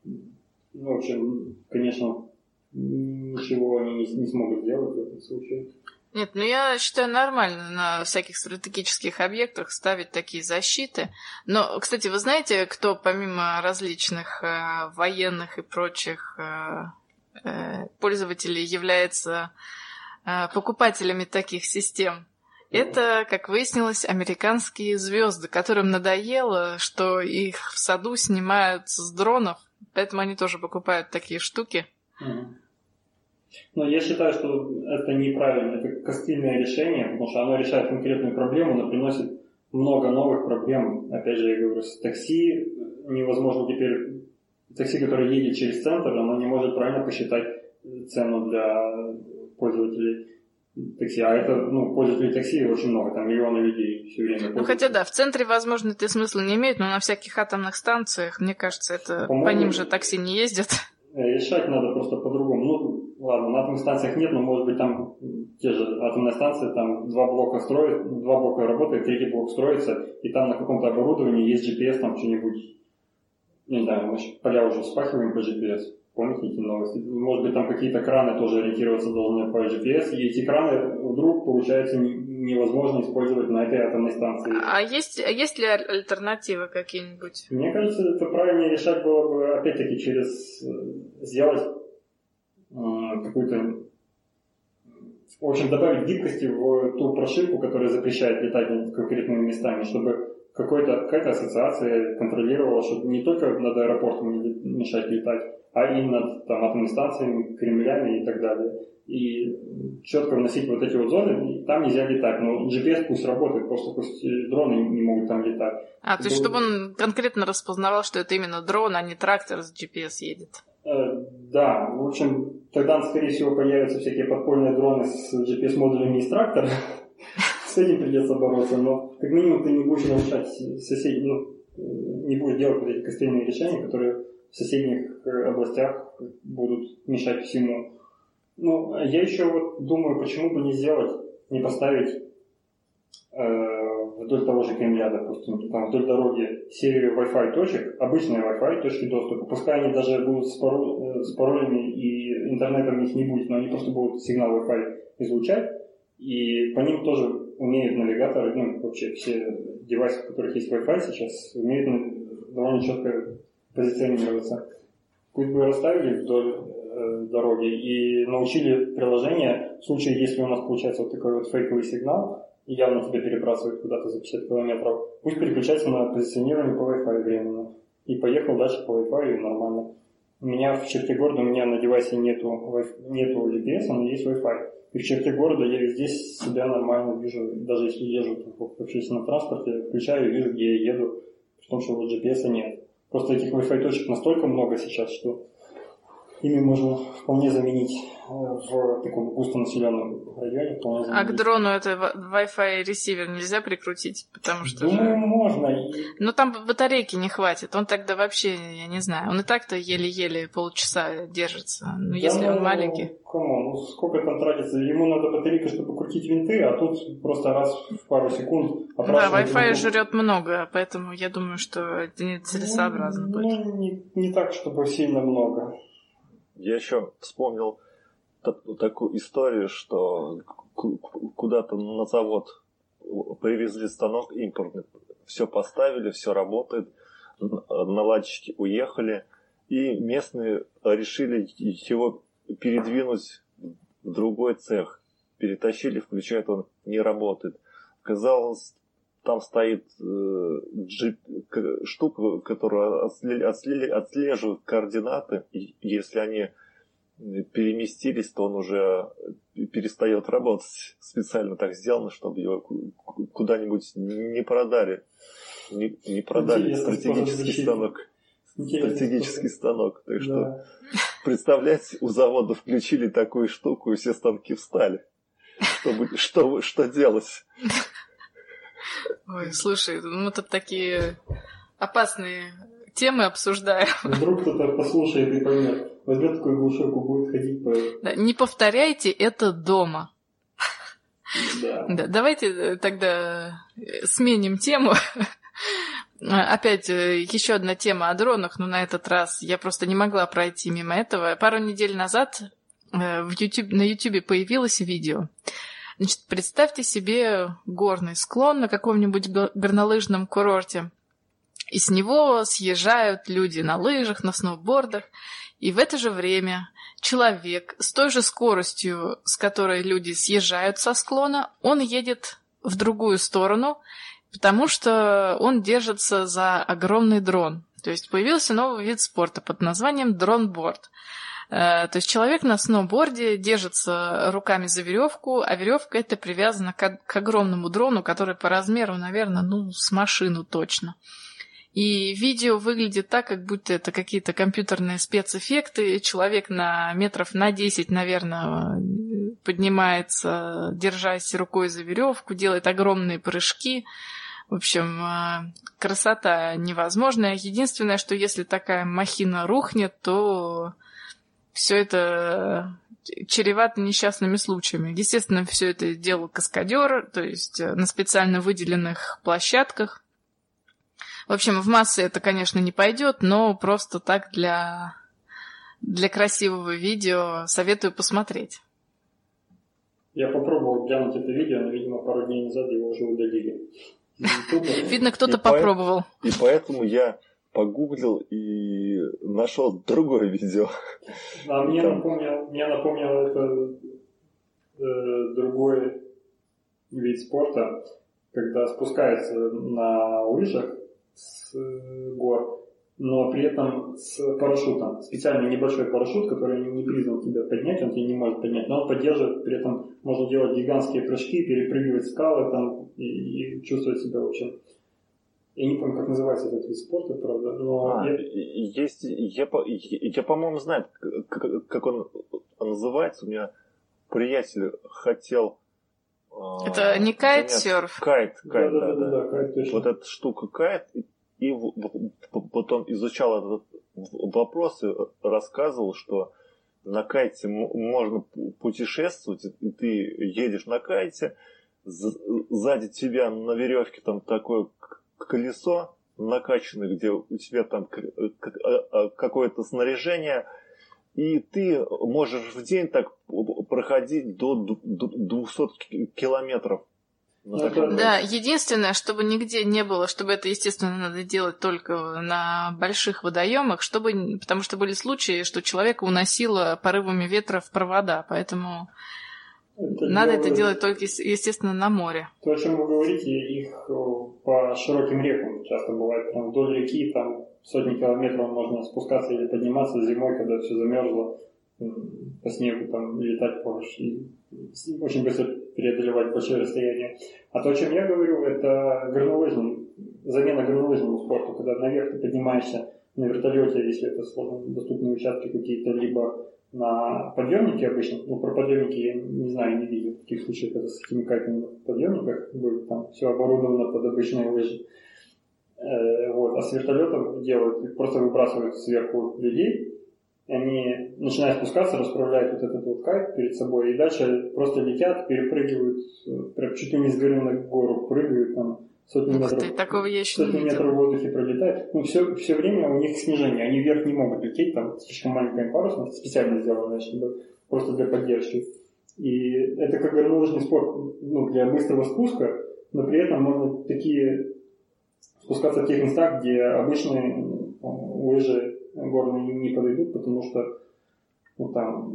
ну, в общем, конечно, ничего они не, не смогут сделать в этом случае. Нет, ну я считаю нормально на всяких стратегических объектах ставить такие защиты. Но, кстати, вы знаете, кто помимо различных э, военных и прочих э, э, пользователей является э, покупателями таких систем? Это, как выяснилось, американские звезды, которым надоело, что их в саду снимают с дронов, поэтому они тоже покупают такие штуки. Mm-hmm. Но я считаю, что это неправильно, это костыльное решение, потому что оно решает конкретную проблему, но приносит много новых проблем. Опять же, я говорю, с такси невозможно теперь, такси, которое едет через центр, оно не может правильно посчитать цену для пользователей такси. А это, ну, пользователей такси очень много, там миллионы людей все время. Ну, хотя да, в центре, возможно, это смысла не имеет, но на всяких атомных станциях, мне кажется, это по, по ним же такси не ездят. Решать надо просто по-другому. Ну, ладно, на атомных станциях нет, но может быть там те же атомные станции, там два блока строят, два блока работают, третий блок строится, и там на каком-то оборудовании есть GPS, там что-нибудь, не знаю, мы поля уже вспахиваем по GPS. Помните эти новости? Может быть, там какие-то краны тоже ориентироваться должны по GPS, и эти краны вдруг, получается, невозможно использовать на этой атомной станции. А есть, а есть ли альтернативы какие-нибудь? Мне кажется, это правильнее решать было бы, опять-таки, через э, сделать какую-то в общем, добавить гибкости в ту прошивку, которая запрещает летать над конкретными местами, чтобы какая-то ассоциация контролировала, чтобы не только над аэропортом мешать летать, а и над там, атомными станциями, Кремлями и так далее. И четко вносить вот эти вот зоны, там нельзя летать. Но GPS пусть работает, просто пусть дроны не могут там летать. А, то есть, чтобы он конкретно распознавал, что это именно дрон, а не трактор с GPS едет. Э, да, в общем, тогда, скорее всего, появятся всякие подпольные дроны с GPS-модулями из трактора. С этим придется бороться, но как минимум ты не будешь нарушать соседей, ну, не будешь делать вот эти костельные решения, которые в соседних э, областях будут мешать всему. Ну, я еще вот думаю, почему бы не сделать, не поставить э, вдоль того же Кремля, допустим, там вдоль дороги серию Wi-Fi точек, обычные Wi-Fi точки доступа, пускай они даже будут с, пароль, э, с паролями и интернетом их не будет, но они просто будут сигнал Wi-Fi излучать, и по ним тоже умеют навигаторы, ну, вообще все девайсы, у которых есть Wi-Fi сейчас, умеют довольно четко позиционироваться. Пусть бы расставили вдоль э, дороги и научили приложение, в случае, если у нас получается вот такой вот фейковый сигнал, и явно тебя перебрасывает куда-то за 50 километров, пусть переключается на позиционирование по Wi-Fi временно. И поехал дальше по Wi-Fi и нормально. У меня в черте города, у меня на девайсе нету, нету GPS, но есть Wi-Fi. И в черте города я здесь себя нормально вижу, даже если езжу в общественном транспорте, включаю и вижу, где я еду, при том, что вот GPS нет. Просто этих Wi-Fi точек настолько много сейчас, что ими можно вполне заменить э, в таком густонаселенном районе. Вполне а к дрону это Wi-Fi ресивер нельзя прикрутить, потому что... Думаю, же... можно. Но там батарейки не хватит, он тогда вообще, я не знаю, он и так-то еле-еле полчаса держится, ну, да если ну, он маленький. Кому? Ну, сколько там тратится? Ему надо батарейка, чтобы крутить винты, а тут просто раз в пару секунд Да, Wi-Fi жрет много, поэтому я думаю, что это нецелесообразно ну, будет. Ну, не, не так, чтобы сильно много. Я еще вспомнил такую историю, что куда-то на завод привезли станок импортный, все поставили, все работает, наладчики уехали, и местные решили его передвинуть в другой цех. Перетащили, включают, он не работает. Казалось, там стоит э, джип, штука, которая отслеживает координаты, и если они переместились, то он уже перестает работать. Специально так сделано, чтобы его куда-нибудь не продали. Не, не продали Интересно, стратегический станок. Интересно, стратегический станок. Так да. что, представляете, у завода включили такую штуку, и все станки встали. Что, что, что делать? Ой, слушай, мы тут такие опасные темы обсуждаем. Вдруг кто-то послушает и поймет. Возьмет такую глушилку, будет ходить по... Да, не повторяйте это дома. Да. да. Давайте э, тогда э, сменим тему. Опять э, еще одна тема о дронах, но на этот раз я просто не могла пройти мимо этого. Пару недель назад в YouTube, на YouTube появилось видео, Значит, представьте себе горный склон на каком-нибудь горнолыжном курорте. И с него съезжают люди на лыжах, на сноубордах. И в это же время человек с той же скоростью, с которой люди съезжают со склона, он едет в другую сторону, потому что он держится за огромный дрон. То есть появился новый вид спорта под названием дронборд. Э, то есть человек на сноуборде держится руками за веревку, а веревка это привязана к, к огромному дрону, который по размеру, наверное, ну, с машину точно. И видео выглядит так, как будто это какие-то компьютерные спецэффекты. Человек на метров на 10, наверное, поднимается, держась рукой за веревку, делает огромные прыжки. В общем, э, красота невозможная. Единственное, что если такая махина рухнет, то все это э, чревато несчастными случаями. Естественно, все это делал каскадер, то есть э, на специально выделенных площадках. В общем, в массы это, конечно, не пойдет, но просто так для, для красивого видео советую посмотреть. Я попробовал глянуть это видео, но, видимо, пару дней назад его уже удалили. Видно, кто-то попробовал. И поэтому я погуглил и нашел другое видео. А мне Там... напомнил, мне напомнил это э, другой вид спорта, когда спускается на лыжах с э, гор, но при этом с парашютом. Специальный небольшой парашют, который не призван тебя поднять, он тебя не может поднять, но он поддерживает, при этом можно делать гигантские прыжки, перепрыгивать скалы там и, и чувствовать себя, в общем, я не помню, как называется этот вид спорта, правда, но... А, я... Есть, я, я, по-моему, знаю, как он называется. У меня приятель хотел... А, Это не кайт-серф? Кайт, кайт, да, да, да, да, кайт, точно. Вот эта штука кайт, и потом изучал этот вопрос и рассказывал, что на кайте можно путешествовать, и ты едешь на кайте, сзади тебя на веревке там такой колесо накачанное, где у тебя там э, а, а, какое-то снаряжение, и ты можешь в день так проходить до 200 километров. Да, единственное, чтобы нигде не было, чтобы это, естественно, надо делать только на больших водоемах, чтобы, потому что были случаи, что человека уносило порывами ветра в провода, поэтому Это Надо делают- это делать только, ес- естественно, на море. То, о чем вы говорите, их э, по широким рекам часто бывает. Прям вдоль реки, там сотни километров можно спускаться или подниматься зимой, когда все замерзло, по снегу там летать можешь и очень быстро преодолевать большое расстояние. А то, о чем я говорю, это горнолыжный, замена горнолыжному спорту, когда наверх ты поднимаешься на вертолете, если это сложно доступные участки какие-то, либо на подъемнике обычно, ну про подъемники я не знаю, не видел таких случаев, когда с этими кайфами на подъемниках были, там все оборудовано под обычные лыжи. Э, вот. А с вертолетом делают, просто выбрасывают сверху людей, и они начинают спускаться, расправляют вот этот вот кайф перед собой, и дальше просто летят, перепрыгивают, э, прям чуть ли не с горы на гору прыгают, там сотни Ух метров ты, такого я еще не сотни видела. метров в воздухе пролетает. Ну, все, все время у них снижение. Они вверх не могут лететь, там слишком маленькая парусность, специально сделанная, чтобы просто для поддержки. И это как горнолыжный спорт ну, для быстрого спуска, но при этом можно такие спускаться в тех местах, где обычные лыжи горные не подойдут, потому что ну, там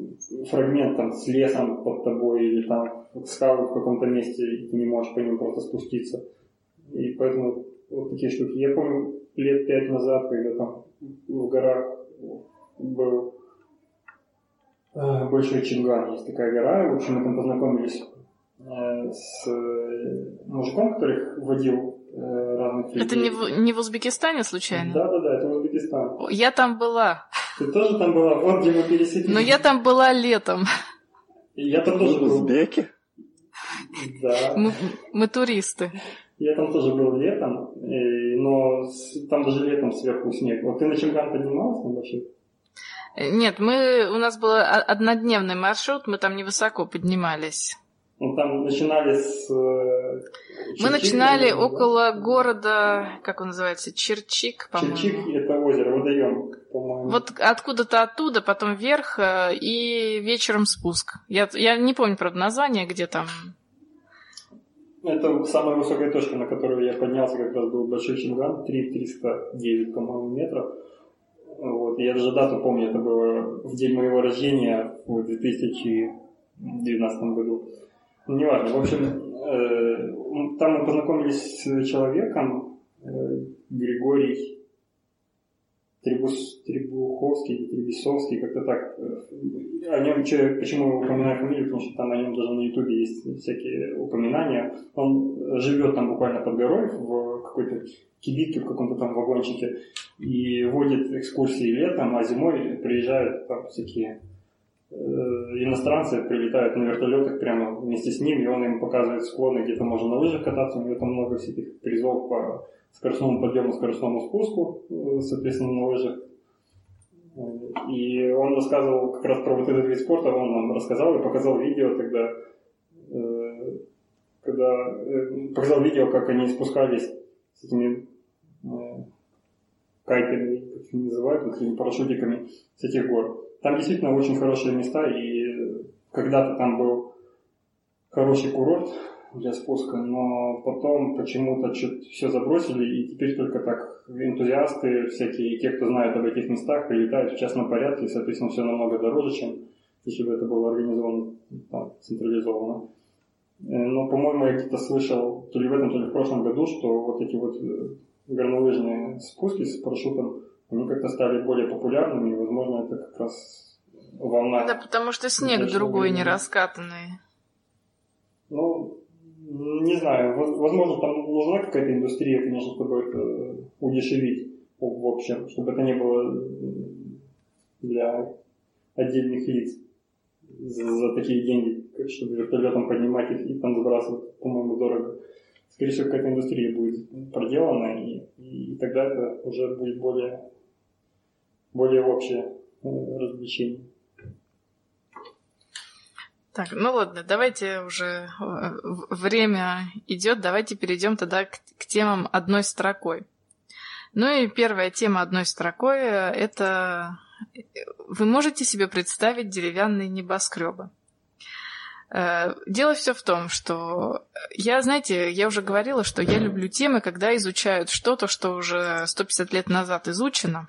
фрагмент там, с лесом под тобой или там скалы в каком-то месте, и ты не можешь по ним просто спуститься. И поэтому вот такие штуки. Я помню лет пять назад, когда там в горах был э, Большой Чинган, есть такая гора. В общем, мы там познакомились э, с э, мужиком, который водил разных людей. Это не в, не в Узбекистане случайно? Да, да, да, это Узбекистан. Я там была. Ты тоже там была? Вот где мы пересеклись. Но я там была летом. Я там тоже был. Узбеки? Да. Мы, мы туристы. Я там тоже был летом, э, но с- там даже летом сверху снег. Вот ты на Чинган поднималась на большой? Э, Нет, мы, у нас был о- однодневный маршрут, мы там невысоко поднимались. Ну, там начинали с... э, Мы начинали наверное, да? около города, как он называется, Черчик, по-моему. Черчик – это озеро, водоем, по-моему. Вот откуда-то оттуда, потом вверх э, и вечером спуск. Я, я не помню, правда, название, где там. Это самая высокая точка, на которую я поднялся, как раз был Большой Чинган, 3309, по-моему, метров. Вот. Я даже дату помню, это было в день моего рождения в 2012 году. Ну, неважно. В общем, э, там мы познакомились с человеком, э, Григорий Требус, Требуховский, Требесовский, как-то так. Э, О нем, че- почему я упоминаю фамилию, потому что там о нем даже на ютубе есть всякие упоминания. Он живет там буквально под горой, в какой-то кибитке, в каком-то там вагончике, и водит экскурсии летом, а зимой приезжают там всякие э, иностранцы, прилетают на вертолетах прямо вместе с ним, и он им показывает склоны, где-то можно на лыжах кататься, у него там много всяких призов по скоростному подъему, скоростному спуску, э, соответственно, на лыжах. Э, И он рассказывал как раз про вот этот вид спорта, он нам рассказал и показал видео тогда, э, когда э, показал видео, как они спускались с этими э, кайтами, как их называют, вот этими парашютиками с этих гор. Там действительно очень хорошие места, и когда-то там был хороший курорт для спуска, но потом почему-то что-то все забросили, и теперь только так энтузиасты всякие, те, кто знают об этих местах, прилетают в частном порядке, и, соответственно, все намного дороже, чем если бы это было организовано там, централизованно. Э, Но, по-моему, я где-то слышал, то ли в этом, то ли в прошлом году, что вот эти вот э, горнолыжные спуски с парашютом, они как-то стали более популярными, и, возможно, это как раз волна. Да, потому что снег другой, не видно. раскатанный. Ну, не знаю, воз- возможно, там нужна какая-то индустрия, конечно, чтобы это удешевить в общем, чтобы это не было для отдельных лиц за, за такие деньги, чтобы вертолетом поднимать их и там сбрасывать, по-моему, дорого. Скорее всего, какая-то индустрия будет проделана, и, и тогда это уже будет более, более общее э, развлечение. Так, ну ладно, давайте уже э, время идет, давайте перейдем тогда к, к темам одной строкой. Ну и первая тема одной строкой э, это вы можете себе представить деревянные небоскребы. Дело все в том, что я, знаете, я уже говорила, что я люблю темы, когда изучают что-то, что уже 150 лет назад изучено,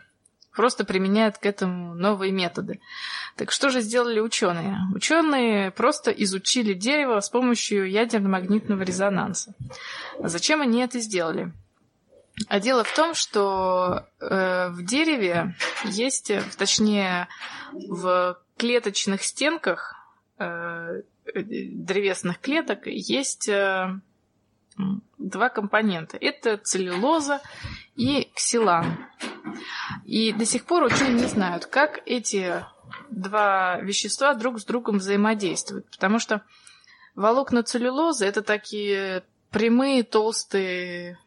просто применяют к этому новые методы. Так что же сделали ученые? Ученые просто изучили дерево с помощью ядерно-магнитного резонанса. Зачем они это сделали? А дело в том, что э, в дереве есть, точнее, в клеточных стенках э, древесных клеток есть э, два компонента. Это целлюлоза и ксилан. И до сих пор ученые не знают, как эти два вещества друг с другом взаимодействуют. Потому что волокна целлюлозы – это такие прямые, толстые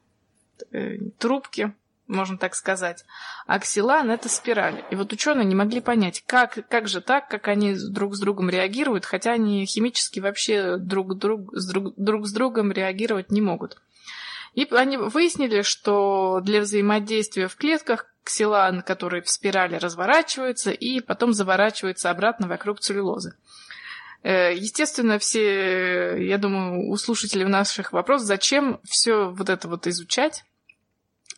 э, трубки, можно так сказать. А ксилан – это спираль. И вот ученые не могли понять, как, как же так, как они друг с другом реагируют, хотя они химически вообще друг, друг, с друг, друг с другом реагировать не могут. И они выяснили, что для взаимодействия в клетках ксилан, который в спирали разворачивается и потом заворачивается обратно вокруг целлюлозы. Э, естественно, все, я думаю, у слушателей наших вопрос, зачем все вот это вот изучать?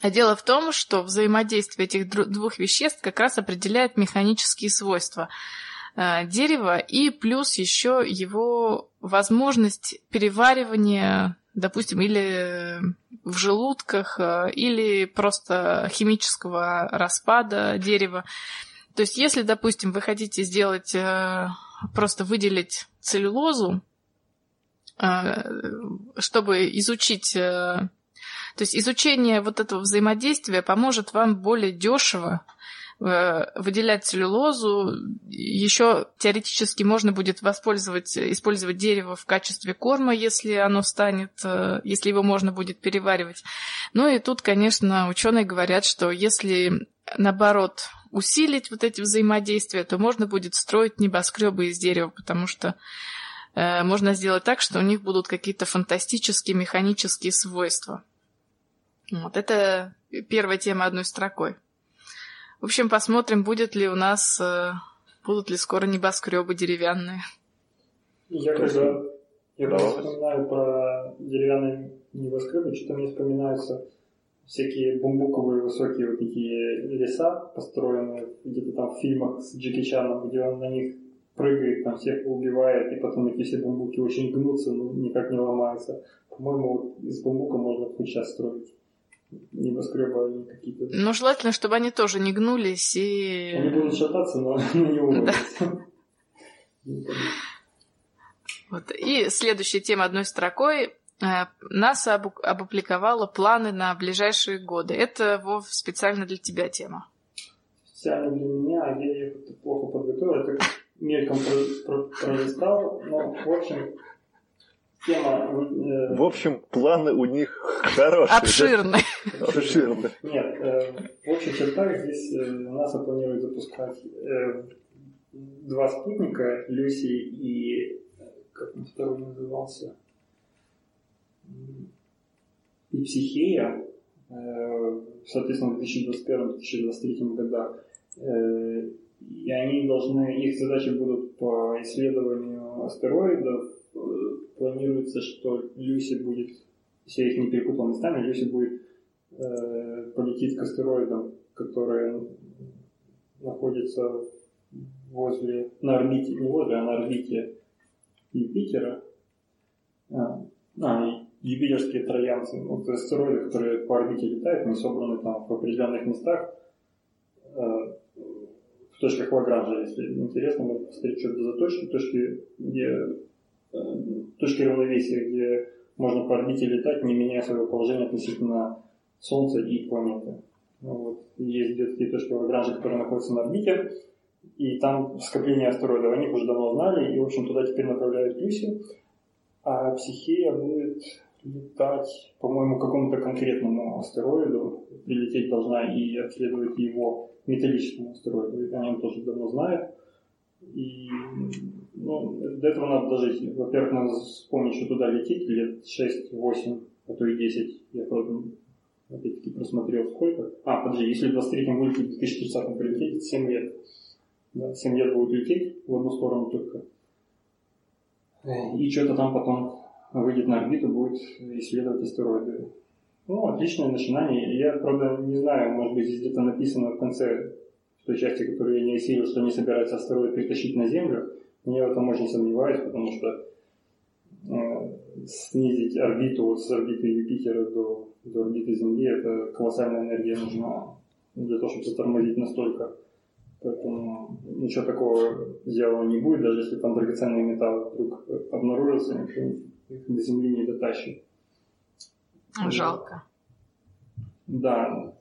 А дело в том, что взаимодействие этих двух веществ как раз определяет механические свойства э, дерева и плюс еще его возможность переваривания, допустим, или в желудках, э, или просто химического распада дерева. То есть, если, допустим, вы хотите сделать, э, просто выделить целлюлозу, чтобы изучить то есть изучение вот этого взаимодействия поможет вам более дешево э, выделять целлюлозу. Еще теоретически можно будет воспользовать, использовать дерево в качестве корма, если оно станет, э, если его можно будет переваривать. Ну и тут, конечно, ученые говорят, что если наоборот усилить вот эти взаимодействия, то можно будет строить небоскребы из дерева, потому что э, можно сделать так, что у них будут какие-то фантастические механические свойства. Вот это первая тема одной строкой. В общем, посмотрим, будет ли у нас, э, будут ли скоро небоскребы деревянные. Я когда, я когда вспоминаю про деревянные небоскребы, что-то мне вспоминаются всякие бамбуковые высокие вот такие леса, построенные где-то там в фильмах с Джеки Чаном, где он на них прыгает, там всех убивает, и потом эти все бамбуки очень гнутся, но никак не ломаются. По-моему, из бамбука можно хоть сейчас строить небоскребы они какие-то. Ну, желательно, чтобы они тоже не гнулись и... Они будут шататься, но не улыбаются. Вот. И следующая тема одной строкой. Э, НАСА опубликовала планы на ближайшие годы. Это, Вов, специально для тебя тема. Специально для меня, я ее плохо подготовил, это мельком пролистал, но, в общем, тема... Э... В общем, планы у них хорошие. Обширные. Да? Обширные. Нет, э, в общих чертах здесь э, НАСА планирует запускать два спутника, Люси и... Как он второй назывался? И Психея, соответственно, в 2021-2023 годах. И они должны, их задачи будут по исследованию астероидов, планируется, что Люси будет, если я их не перепутал местами, Люси будет э, полететь к астероидам, которые находятся возле, на орбите, не возле, а на орбите Юпитера. А, а юпитерские троянцы, вот астероиды, которые по орбите летают, они собраны там в определенных местах, э, в точках Лагранжа, если интересно, можно посмотреть, что это за точки, точки, где точки равновесия, где можно по орбите летать, не меняя своего положения относительно Солнца и планеты. Ну вот. Есть две такие точки Лагранжа, которые находятся на орбите, и там скопление астероидов, они уже давно знали, и, в общем, туда теперь направляют Люси, а Психея будет летать, по-моему, какому-то конкретному астероиду, прилететь должна и обследовать его металлическому астероиду, о нем тоже давно знают. И ну, до этого надо дожить. Во-первых, надо вспомнить, что туда лететь лет 6-8, а то и 10. Я правда, опять-таки просмотрел сколько. А, подожди, если в 23-м вылететь, в 2030-м прилететь, это 7 лет. Да, 7 лет будет лететь в одну сторону только. И что-то там потом выйдет на орбиту, будет исследовать астероиды. Ну, отличное начинание. Я, правда, не знаю, может быть, здесь где-то написано в конце той части, которую я не осилил, что они собираются астероид притащить на Землю, я в этом очень сомневаюсь, потому что э, снизить орбиту с орбиты Юпитера до, до орбиты Земли, это колоссальная энергия нужна для того, чтобы затормозить настолько. Поэтому ничего такого сделано не будет, даже если там драгоценные металлы вдруг обнаружатся, никто их до Земли не дотащит. Жалко. Да.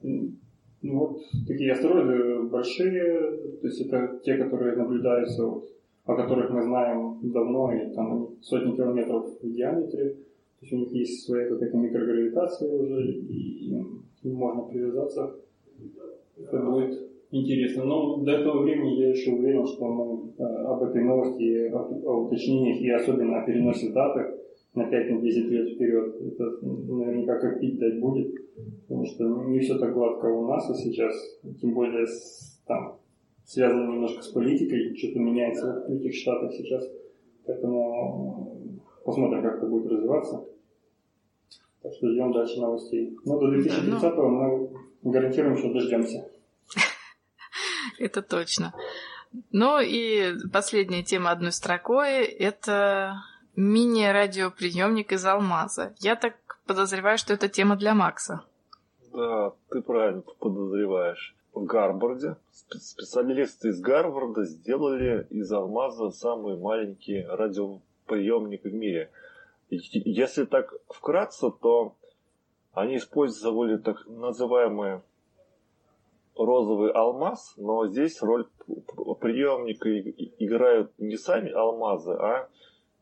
Ну вот такие астероиды большие, то есть это те, которые наблюдаются, вот, о которых мы знаем давно, и там сотни километров в диаметре. То есть у них есть своя какая-то микрогравитация уже, и им можно привязаться. Это будет интересно. Но до этого времени я еще уверен, что мы э, об этой новости, о, о уточнениях и особенно о переносе даты на 5-10 лет вперед, это наверняка как пить дать будет, потому что не все так гладко у нас и сейчас, тем более с, там, связано немножко с политикой, что-то меняется в этих штатах сейчас, поэтому посмотрим, как это будет развиваться. Так что ждем дальше новостей. Но до 2030 ну. мы гарантируем, что дождемся. Это точно. Ну и последняя тема одной строкой – это мини-радиоприемник из алмаза. Я так подозреваю, что это тема для Макса. Да, ты правильно подозреваешь. В Гарварде специалисты из Гарварда сделали из алмаза самый маленький радиоприемник в мире. Если так вкратце, то они использовали так называемый розовый алмаз, но здесь роль приемника играют не сами алмазы, а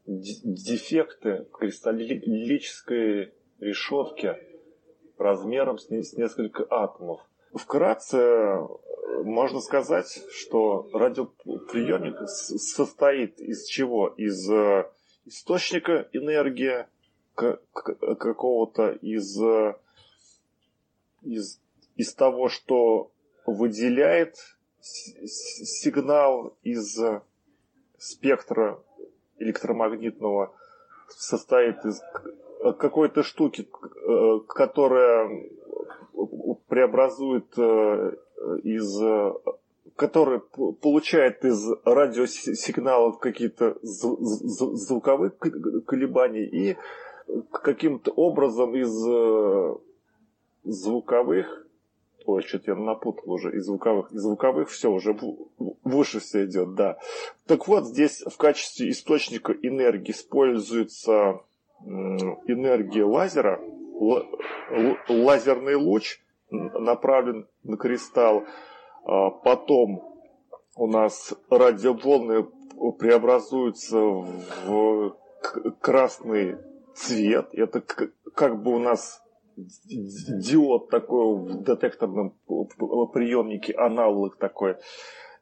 дефекты кристаллической решетки размером с несколько атомов. Вкратце можно сказать, что радиоприемник состоит из чего? Из э, источника энергии какого-то, из, из, из того, что выделяет сигнал из спектра электромагнитного состоит из какой-то штуки, э, которая преобразует э, из которая получает из радиосигналов какие-то звуковые колебания и каким-то образом из э, звуковых Ой, что-то я напутал уже из звуковых. Из звуковых все уже выше все идет, да. Так вот, здесь в качестве источника энергии используется энергия лазера. Лазерный луч направлен на кристалл. А потом у нас радиоволны преобразуются в красный цвет. Это как бы у нас диод такой в детекторном приемнике, аналог такой.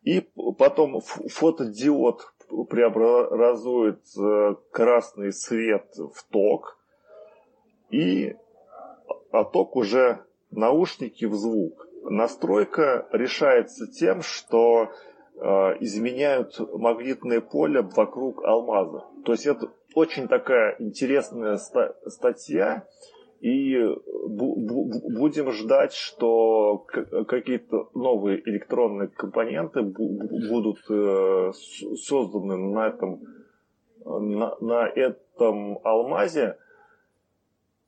И потом фотодиод преобразует э, красный свет в ток, и а ток уже наушники в звук. Настройка решается тем, что э, изменяют магнитное поле вокруг алмаза. То есть это очень такая интересная статья, и будем ждать, что какие-то новые электронные компоненты будут э, созданы на этом, на, на этом алмазе.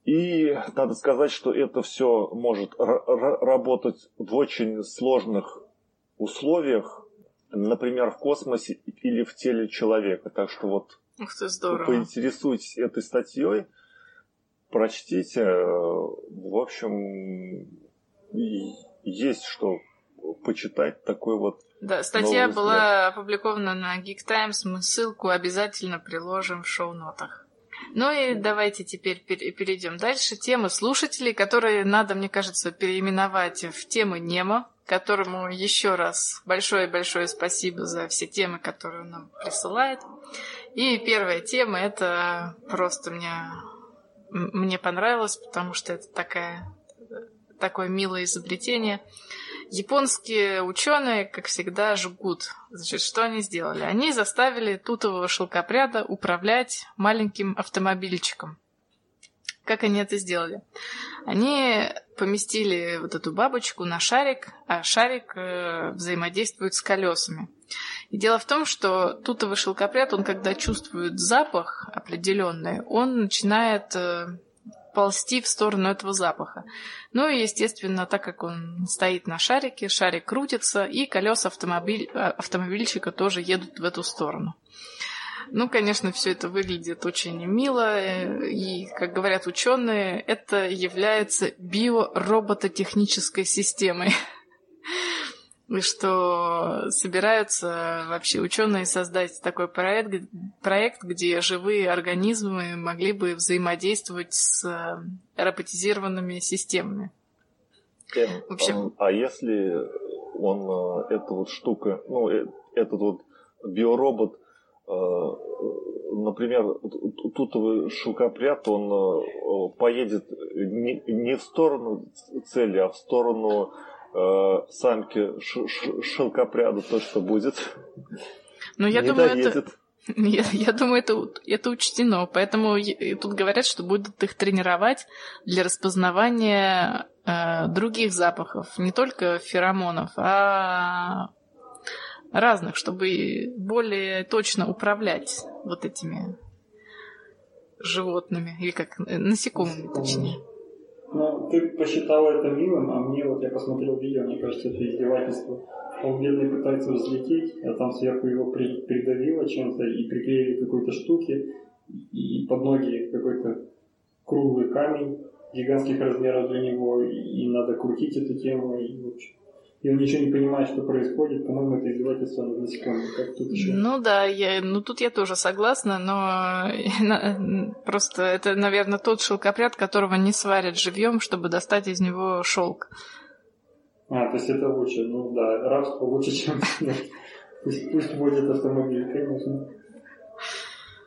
И надо сказать, что это все может работать в очень сложных условиях, например, в космосе или в теле человека. Так что вот Ух ты, здорово. поинтересуйтесь этой статьей прочтите. В общем, есть что почитать такой вот. Да, статья была опубликована на Geek Times. Мы ссылку обязательно приложим в шоу-нотах. Ну и давайте теперь перейдем дальше. Темы слушателей, которые надо, мне кажется, переименовать в темы Немо, которому еще раз большое-большое спасибо за все темы, которые он нам присылает. И первая тема это просто мне мне понравилось, потому что это такая, такое милое изобретение. Японские ученые, как всегда, жгут. Значит, что они сделали? Они заставили тутового шелкопряда управлять маленьким автомобильчиком. как они это сделали? Они поместили вот эту бабочку на шарик, а шарик э, взаимодействует с колесами. И дело в том, что тутовый шелкопряд, он когда чувствует запах определенный, он начинает э, ползти в сторону этого запаха. Ну и, естественно, так как он стоит на шарике, шарик крутится, и колеса автомобиль, э, автомобильчика тоже едут в эту сторону. Ну, конечно, все это выглядит очень мило, э, и, как говорят ученые, это является биоробототехнической системой. Что собираются вообще ученые создать такой проект, проект, где живые организмы могли бы взаимодействовать с э, роботизированными системами. В общем... А, а если он, э, эта вот штука, ну, этот вот биоробот Э, например, тутовый шелкопряд, он э, поедет не в сторону цели, а в сторону э, самки шелкопряда, то, что будет. Ну, я думаю, это... Я, я думаю, это, это учтено. Поэтому тут говорят, что будут их тренировать для распознавания э, других запахов, не только феромонов, а разных, чтобы более точно управлять вот этими животными, или как, э, насекомыми точнее. Ты посчитала это милым, а мне вот я посмотрел видео, мне кажется, это издевательство. Он бедный пытается взлететь, а там сверху его при, придавило чем-то и приклеили какой-то штуки, и под ноги какой-то круглый камень гигантских размеров для него, и, и надо крутить эту тему, и в общем и он ничего не понимает, что происходит, по-моему, это издевательство над насекомыми. Как тут еще? Ну да, я, ну тут я тоже согласна, но просто это, наверное, тот шелкопряд, которого не сварят живьем, чтобы достать из него шелк. А, то есть это лучше, ну да, рабство лучше, чем пусть, пусть водит автомобиль, конечно.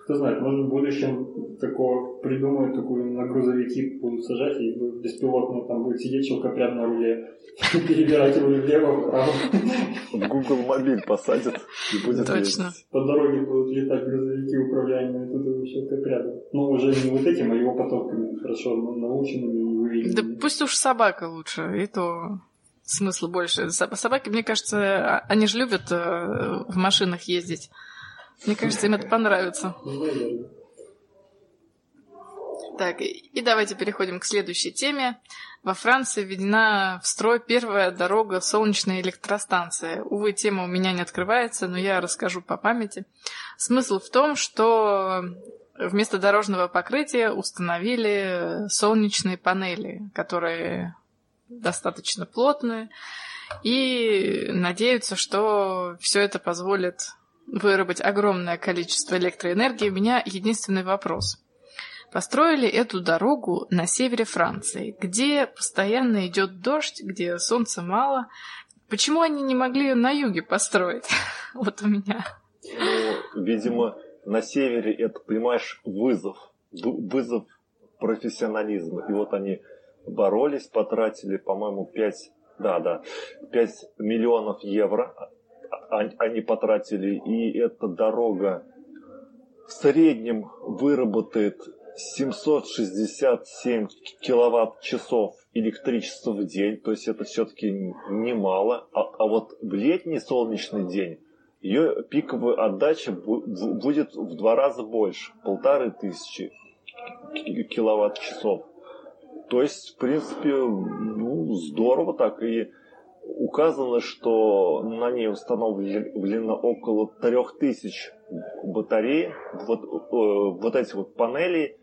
Кто знает, может в будущем такого придумают, такую на грузовики будут сажать и беспилотно там будет сидеть шелкопряд на руле, перебирать его влево, вправо. В Google мобиль посадят и будет Точно. По дороге будут летать грузовики, управляемые тут шелкопрядом. Ну, уже не вот этим, а его потомками, хорошо наученными и выведенными. Да пусть уж собака лучше, и то смысла больше. Собаки, мне кажется, а, они же любят э, в машинах ездить. Мне кажется, им это понравится. Так, и давайте переходим к следующей теме. Во Франции введена в строй первая дорога солнечной электростанции. Увы, тема у меня не открывается, но я расскажу по памяти. Смысл в том, что вместо дорожного покрытия установили солнечные панели, которые достаточно плотные, и надеются, что все это позволит выработать огромное количество электроэнергии, у меня единственный вопрос. Построили эту дорогу на севере Франции, где постоянно идет дождь, где солнца мало. Почему они не могли ее на юге построить? Вот у меня. Ну, видимо, на севере это, понимаешь, вызов. Вызов профессионализма. И вот они боролись, потратили, по-моему, 5, да, да, 5 миллионов евро они потратили, и эта дорога в среднем выработает 767 киловатт-часов электричества в день, то есть это все-таки немало. А, а вот в летний солнечный день ее пиковая отдача будет в два раза больше, полторы тысячи киловатт-часов. То есть, в принципе, ну, здорово так. И указано, что на ней установлено около 3000 батарей, вот, э, вот эти вот панели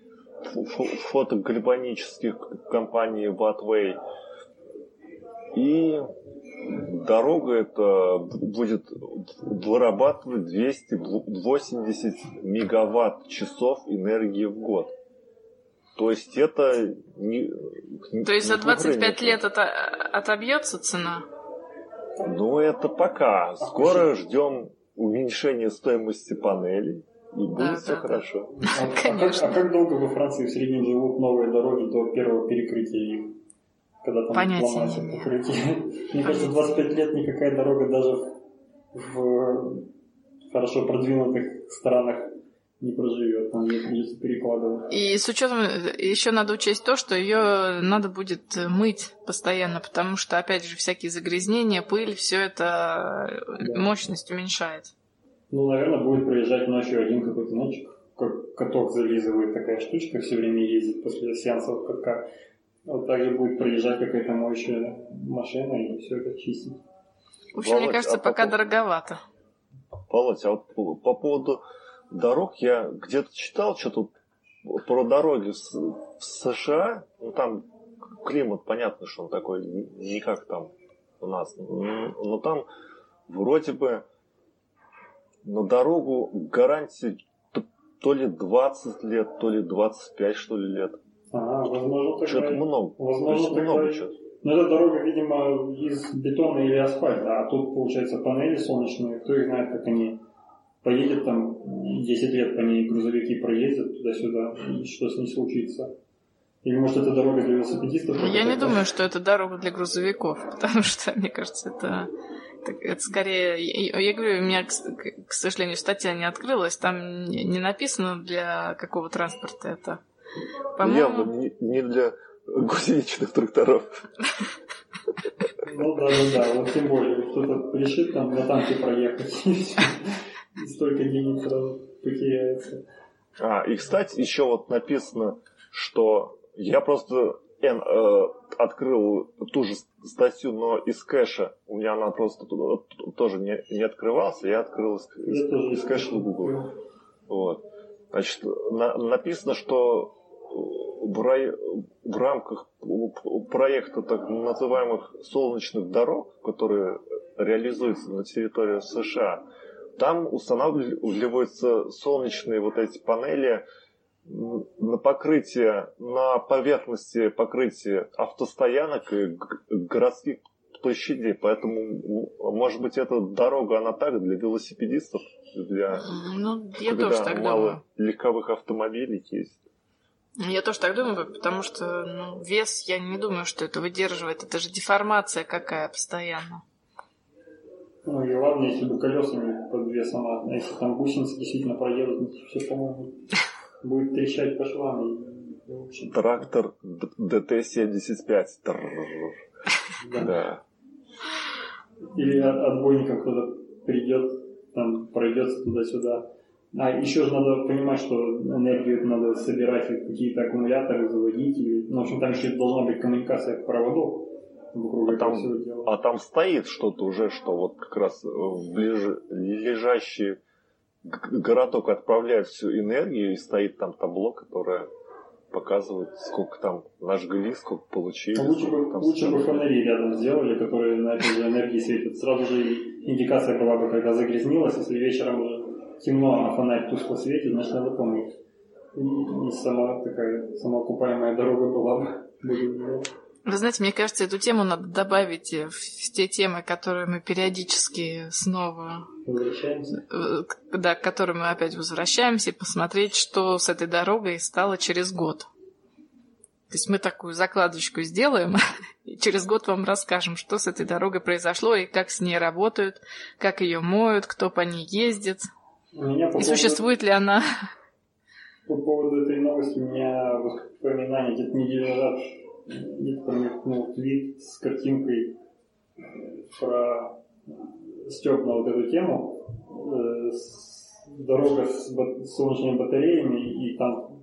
фотогалванических компаний Wattway. И дорога это будет вырабатывать 280 мегаватт часов энергии в год. То есть это не... То есть за 25 лет это отобьется цена? Ну, это пока. Скоро ждем уменьшения стоимости панелей. И будет да, все да, хорошо. Да. А, а, как, а как долго во Франции в среднем живут новые дороги до первого перекрытия их? Когда там Понятия ломается покрытие. Мне кажется, 25 лет никакая дорога даже в хорошо продвинутых странах не проживет, там ей придется перекладывать. И с учетом, еще надо учесть то, что ее надо будет мыть постоянно, потому что, опять же, всякие загрязнения, пыль, все это да. мощность уменьшает. Ну, наверное, будет проезжать ночью один какой-то ночик, как каток зализывает такая штучка, все время ездит после сеансов катка. Вот так же будет проезжать какая-то моющая машина и все это чистить. В общем, Володь, мне кажется, а пока по... дороговато. Володь, а вот по, по поводу дорог я где-то читал что-то про дороги в США. Ну, там климат, понятно, что он такой, не как там у нас. Но там вроде бы на дорогу гарантия то ли 20 лет, то ли 25, что ли, лет. Ага, возможно, Что-то много. Возможно, то много что-то. Но эта дорога, видимо, из бетона или асфальта, а тут, получается, панели солнечные, кто их знает, как они поедет там 10 лет по ней, грузовики проездят туда-сюда, и что с ней случится. Или может это дорога для велосипедистов? Я не думаю, что это дорога для грузовиков, потому что, мне кажется, это, это, это скорее... Я, я говорю, у меня, к, к сожалению, статья не открылась, там не написано для какого транспорта это. Явно не, не для гусеничных тракторов. Ну да, да, да, вот тем более, кто-то решит там на танке проехать, столько денег потеряется. А, и, кстати, еще вот написано, что я просто э, открыл ту же статью, но из кэша. У меня она просто тоже не, не открывалась. Я открыл из, из, из кэша Google. Вот. Значит, на, написано, что в, рай, в рамках проекта так называемых солнечных дорог, которые реализуются на территории США, там устанавливаются солнечные вот эти панели на покрытие, на поверхности покрытия автостоянок и городских площадей. Поэтому, может быть, эта дорога, она так для велосипедистов, для ну, я когда тоже так мало думаю. легковых автомобилей есть. Я тоже так думаю, потому что ну, вес, я не думаю, что это выдерживает. Это же деформация какая постоянно. Ну и ладно, если бы колесами под весом, а если там гусеницы действительно проедут, все, по-моему, будет трещать по швам. И, в общем... Трактор ДТ-75. Да. Или отбойником кто-то придет, там пройдется туда-сюда. А еще же надо понимать, что энергию надо собирать, какие-то аккумуляторы заводить. Или, ну, в общем, там еще должна быть коммуникация проводов а там. А там стоит что-то уже, что вот как раз в ближайший городок отправляет всю энергию, и стоит там табло, которое показывает, сколько там нажгли, сколько получили. А лучше, бы, лучше бы фонари рядом сделали, которые на этой же энергии светят. Сразу же индикация была бы, когда загрязнилась, если вечером уже темно, а фонарь тускло светит, значит надо помнить. И, и сама такая самоокупаемая дорога была бы. Вы знаете, мне кажется, эту тему надо добавить в те темы, которые мы периодически снова... Возвращаемся? Э, да, к которым мы опять возвращаемся, и посмотреть, что с этой дорогой стало через год. То есть мы такую закладочку сделаем, и через год вам расскажем, что с этой дорогой произошло, и как с ней работают, как ее моют, кто по ней ездит, и поводу... существует ли она. По поводу этой новости у меня воспоминания где-то неделю назад где-то промелькнул твит с картинкой э, про Степ на вот эту тему. Э, дорога с солнечными батареями, и там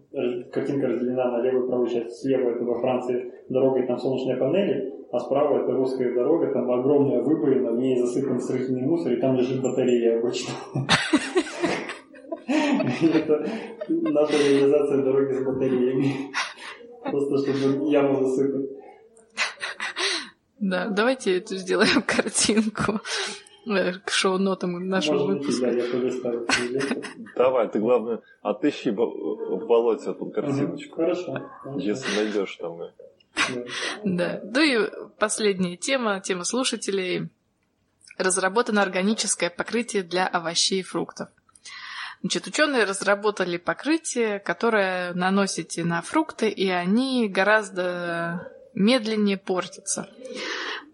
картинка разделена на левую и правую часть. Слева это во Франции дорога и там солнечные панели, а справа это русская дорога, там огромная выбоина, в ней засыпан строительный мусор, и там лежит батарея обычно. Это наша реализация дороги с батареями. Просто чтобы яму засыпать. Да, давайте эту сделаем картинку э, к шоу-нотам нашего Может выпуска. Давай, ты главное отыщи в болоте эту картиночку. Хорошо. Если найдешь там. Да. Ну и последняя тема, тема слушателей. Разработано органическое покрытие для овощей и фруктов. Значит, ученые разработали покрытие, которое наносите на фрукты, и они гораздо медленнее портятся.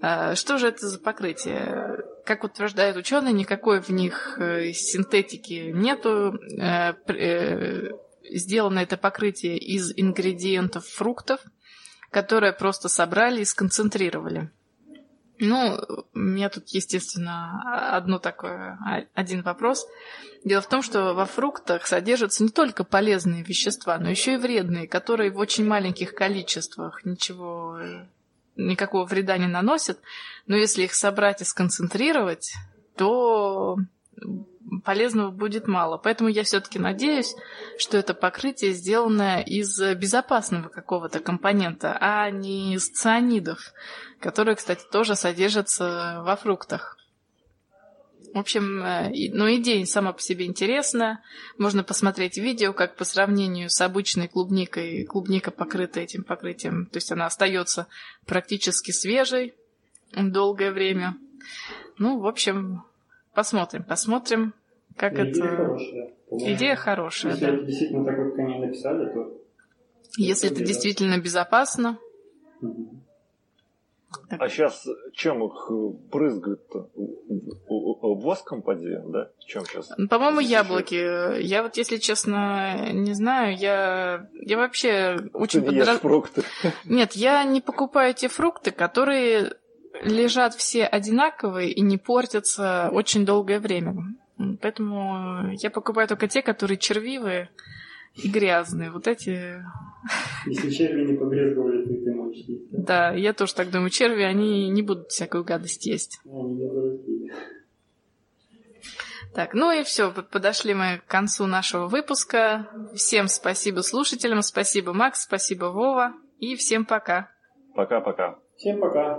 А, что же это за покрытие? как утверждают ученые, никакой в них э, синтетики нету. Э, э, сделано это покрытие из ингредиентов фруктов, которые просто собрали и сконцентрировали. Ну, у меня тут, естественно, одно такое, один вопрос. Дело в том, что во фруктах содержатся не только полезные вещества, но еще и вредные, которые в очень маленьких количествах ничего, никакого вреда не наносят. Но если их собрать и сконцентрировать, то полезного будет мало. Поэтому я все-таки надеюсь, что это покрытие сделано из безопасного какого-то компонента, а не из цианидов, которые, кстати, тоже содержатся во фруктах. В общем, э, ну, идея сама по себе интересная. Можно посмотреть видео, как по сравнению с обычной клубникой, клубника покрыта этим покрытием. То есть она остается практически свежей долгое время. Ну, в общем, посмотрим, посмотрим, как Идея это... хорошая. по-моему. Идея хорошая, Если да. это действительно так, как они написали, то... Если это Да. действительно безопасно. Мгм. А сейчас чем их э, брызгают-то? Воском поди, да? Чем сейчас? По-моему, яблоки. Я вот, если честно, не знаю, я, я вообще Ты очень не ешь подра- фрукты. Нет, я не покупаю те фрукты, которые лежат все одинаковые и не портятся очень долгое время. Поэтому я покупаю только те, которые червивые и грязные. Вот эти... Если черви не побрезговали, ты есть. да? Да, я тоже так думаю, черви, они не будут всякую гадость есть. Они не дураки. Так, ну и все, подошли мы к концу нашего выпуска. Всем спасибо слушателям, спасибо Макс, спасибо Вова и всем пока. Пока-пока. Всем пока.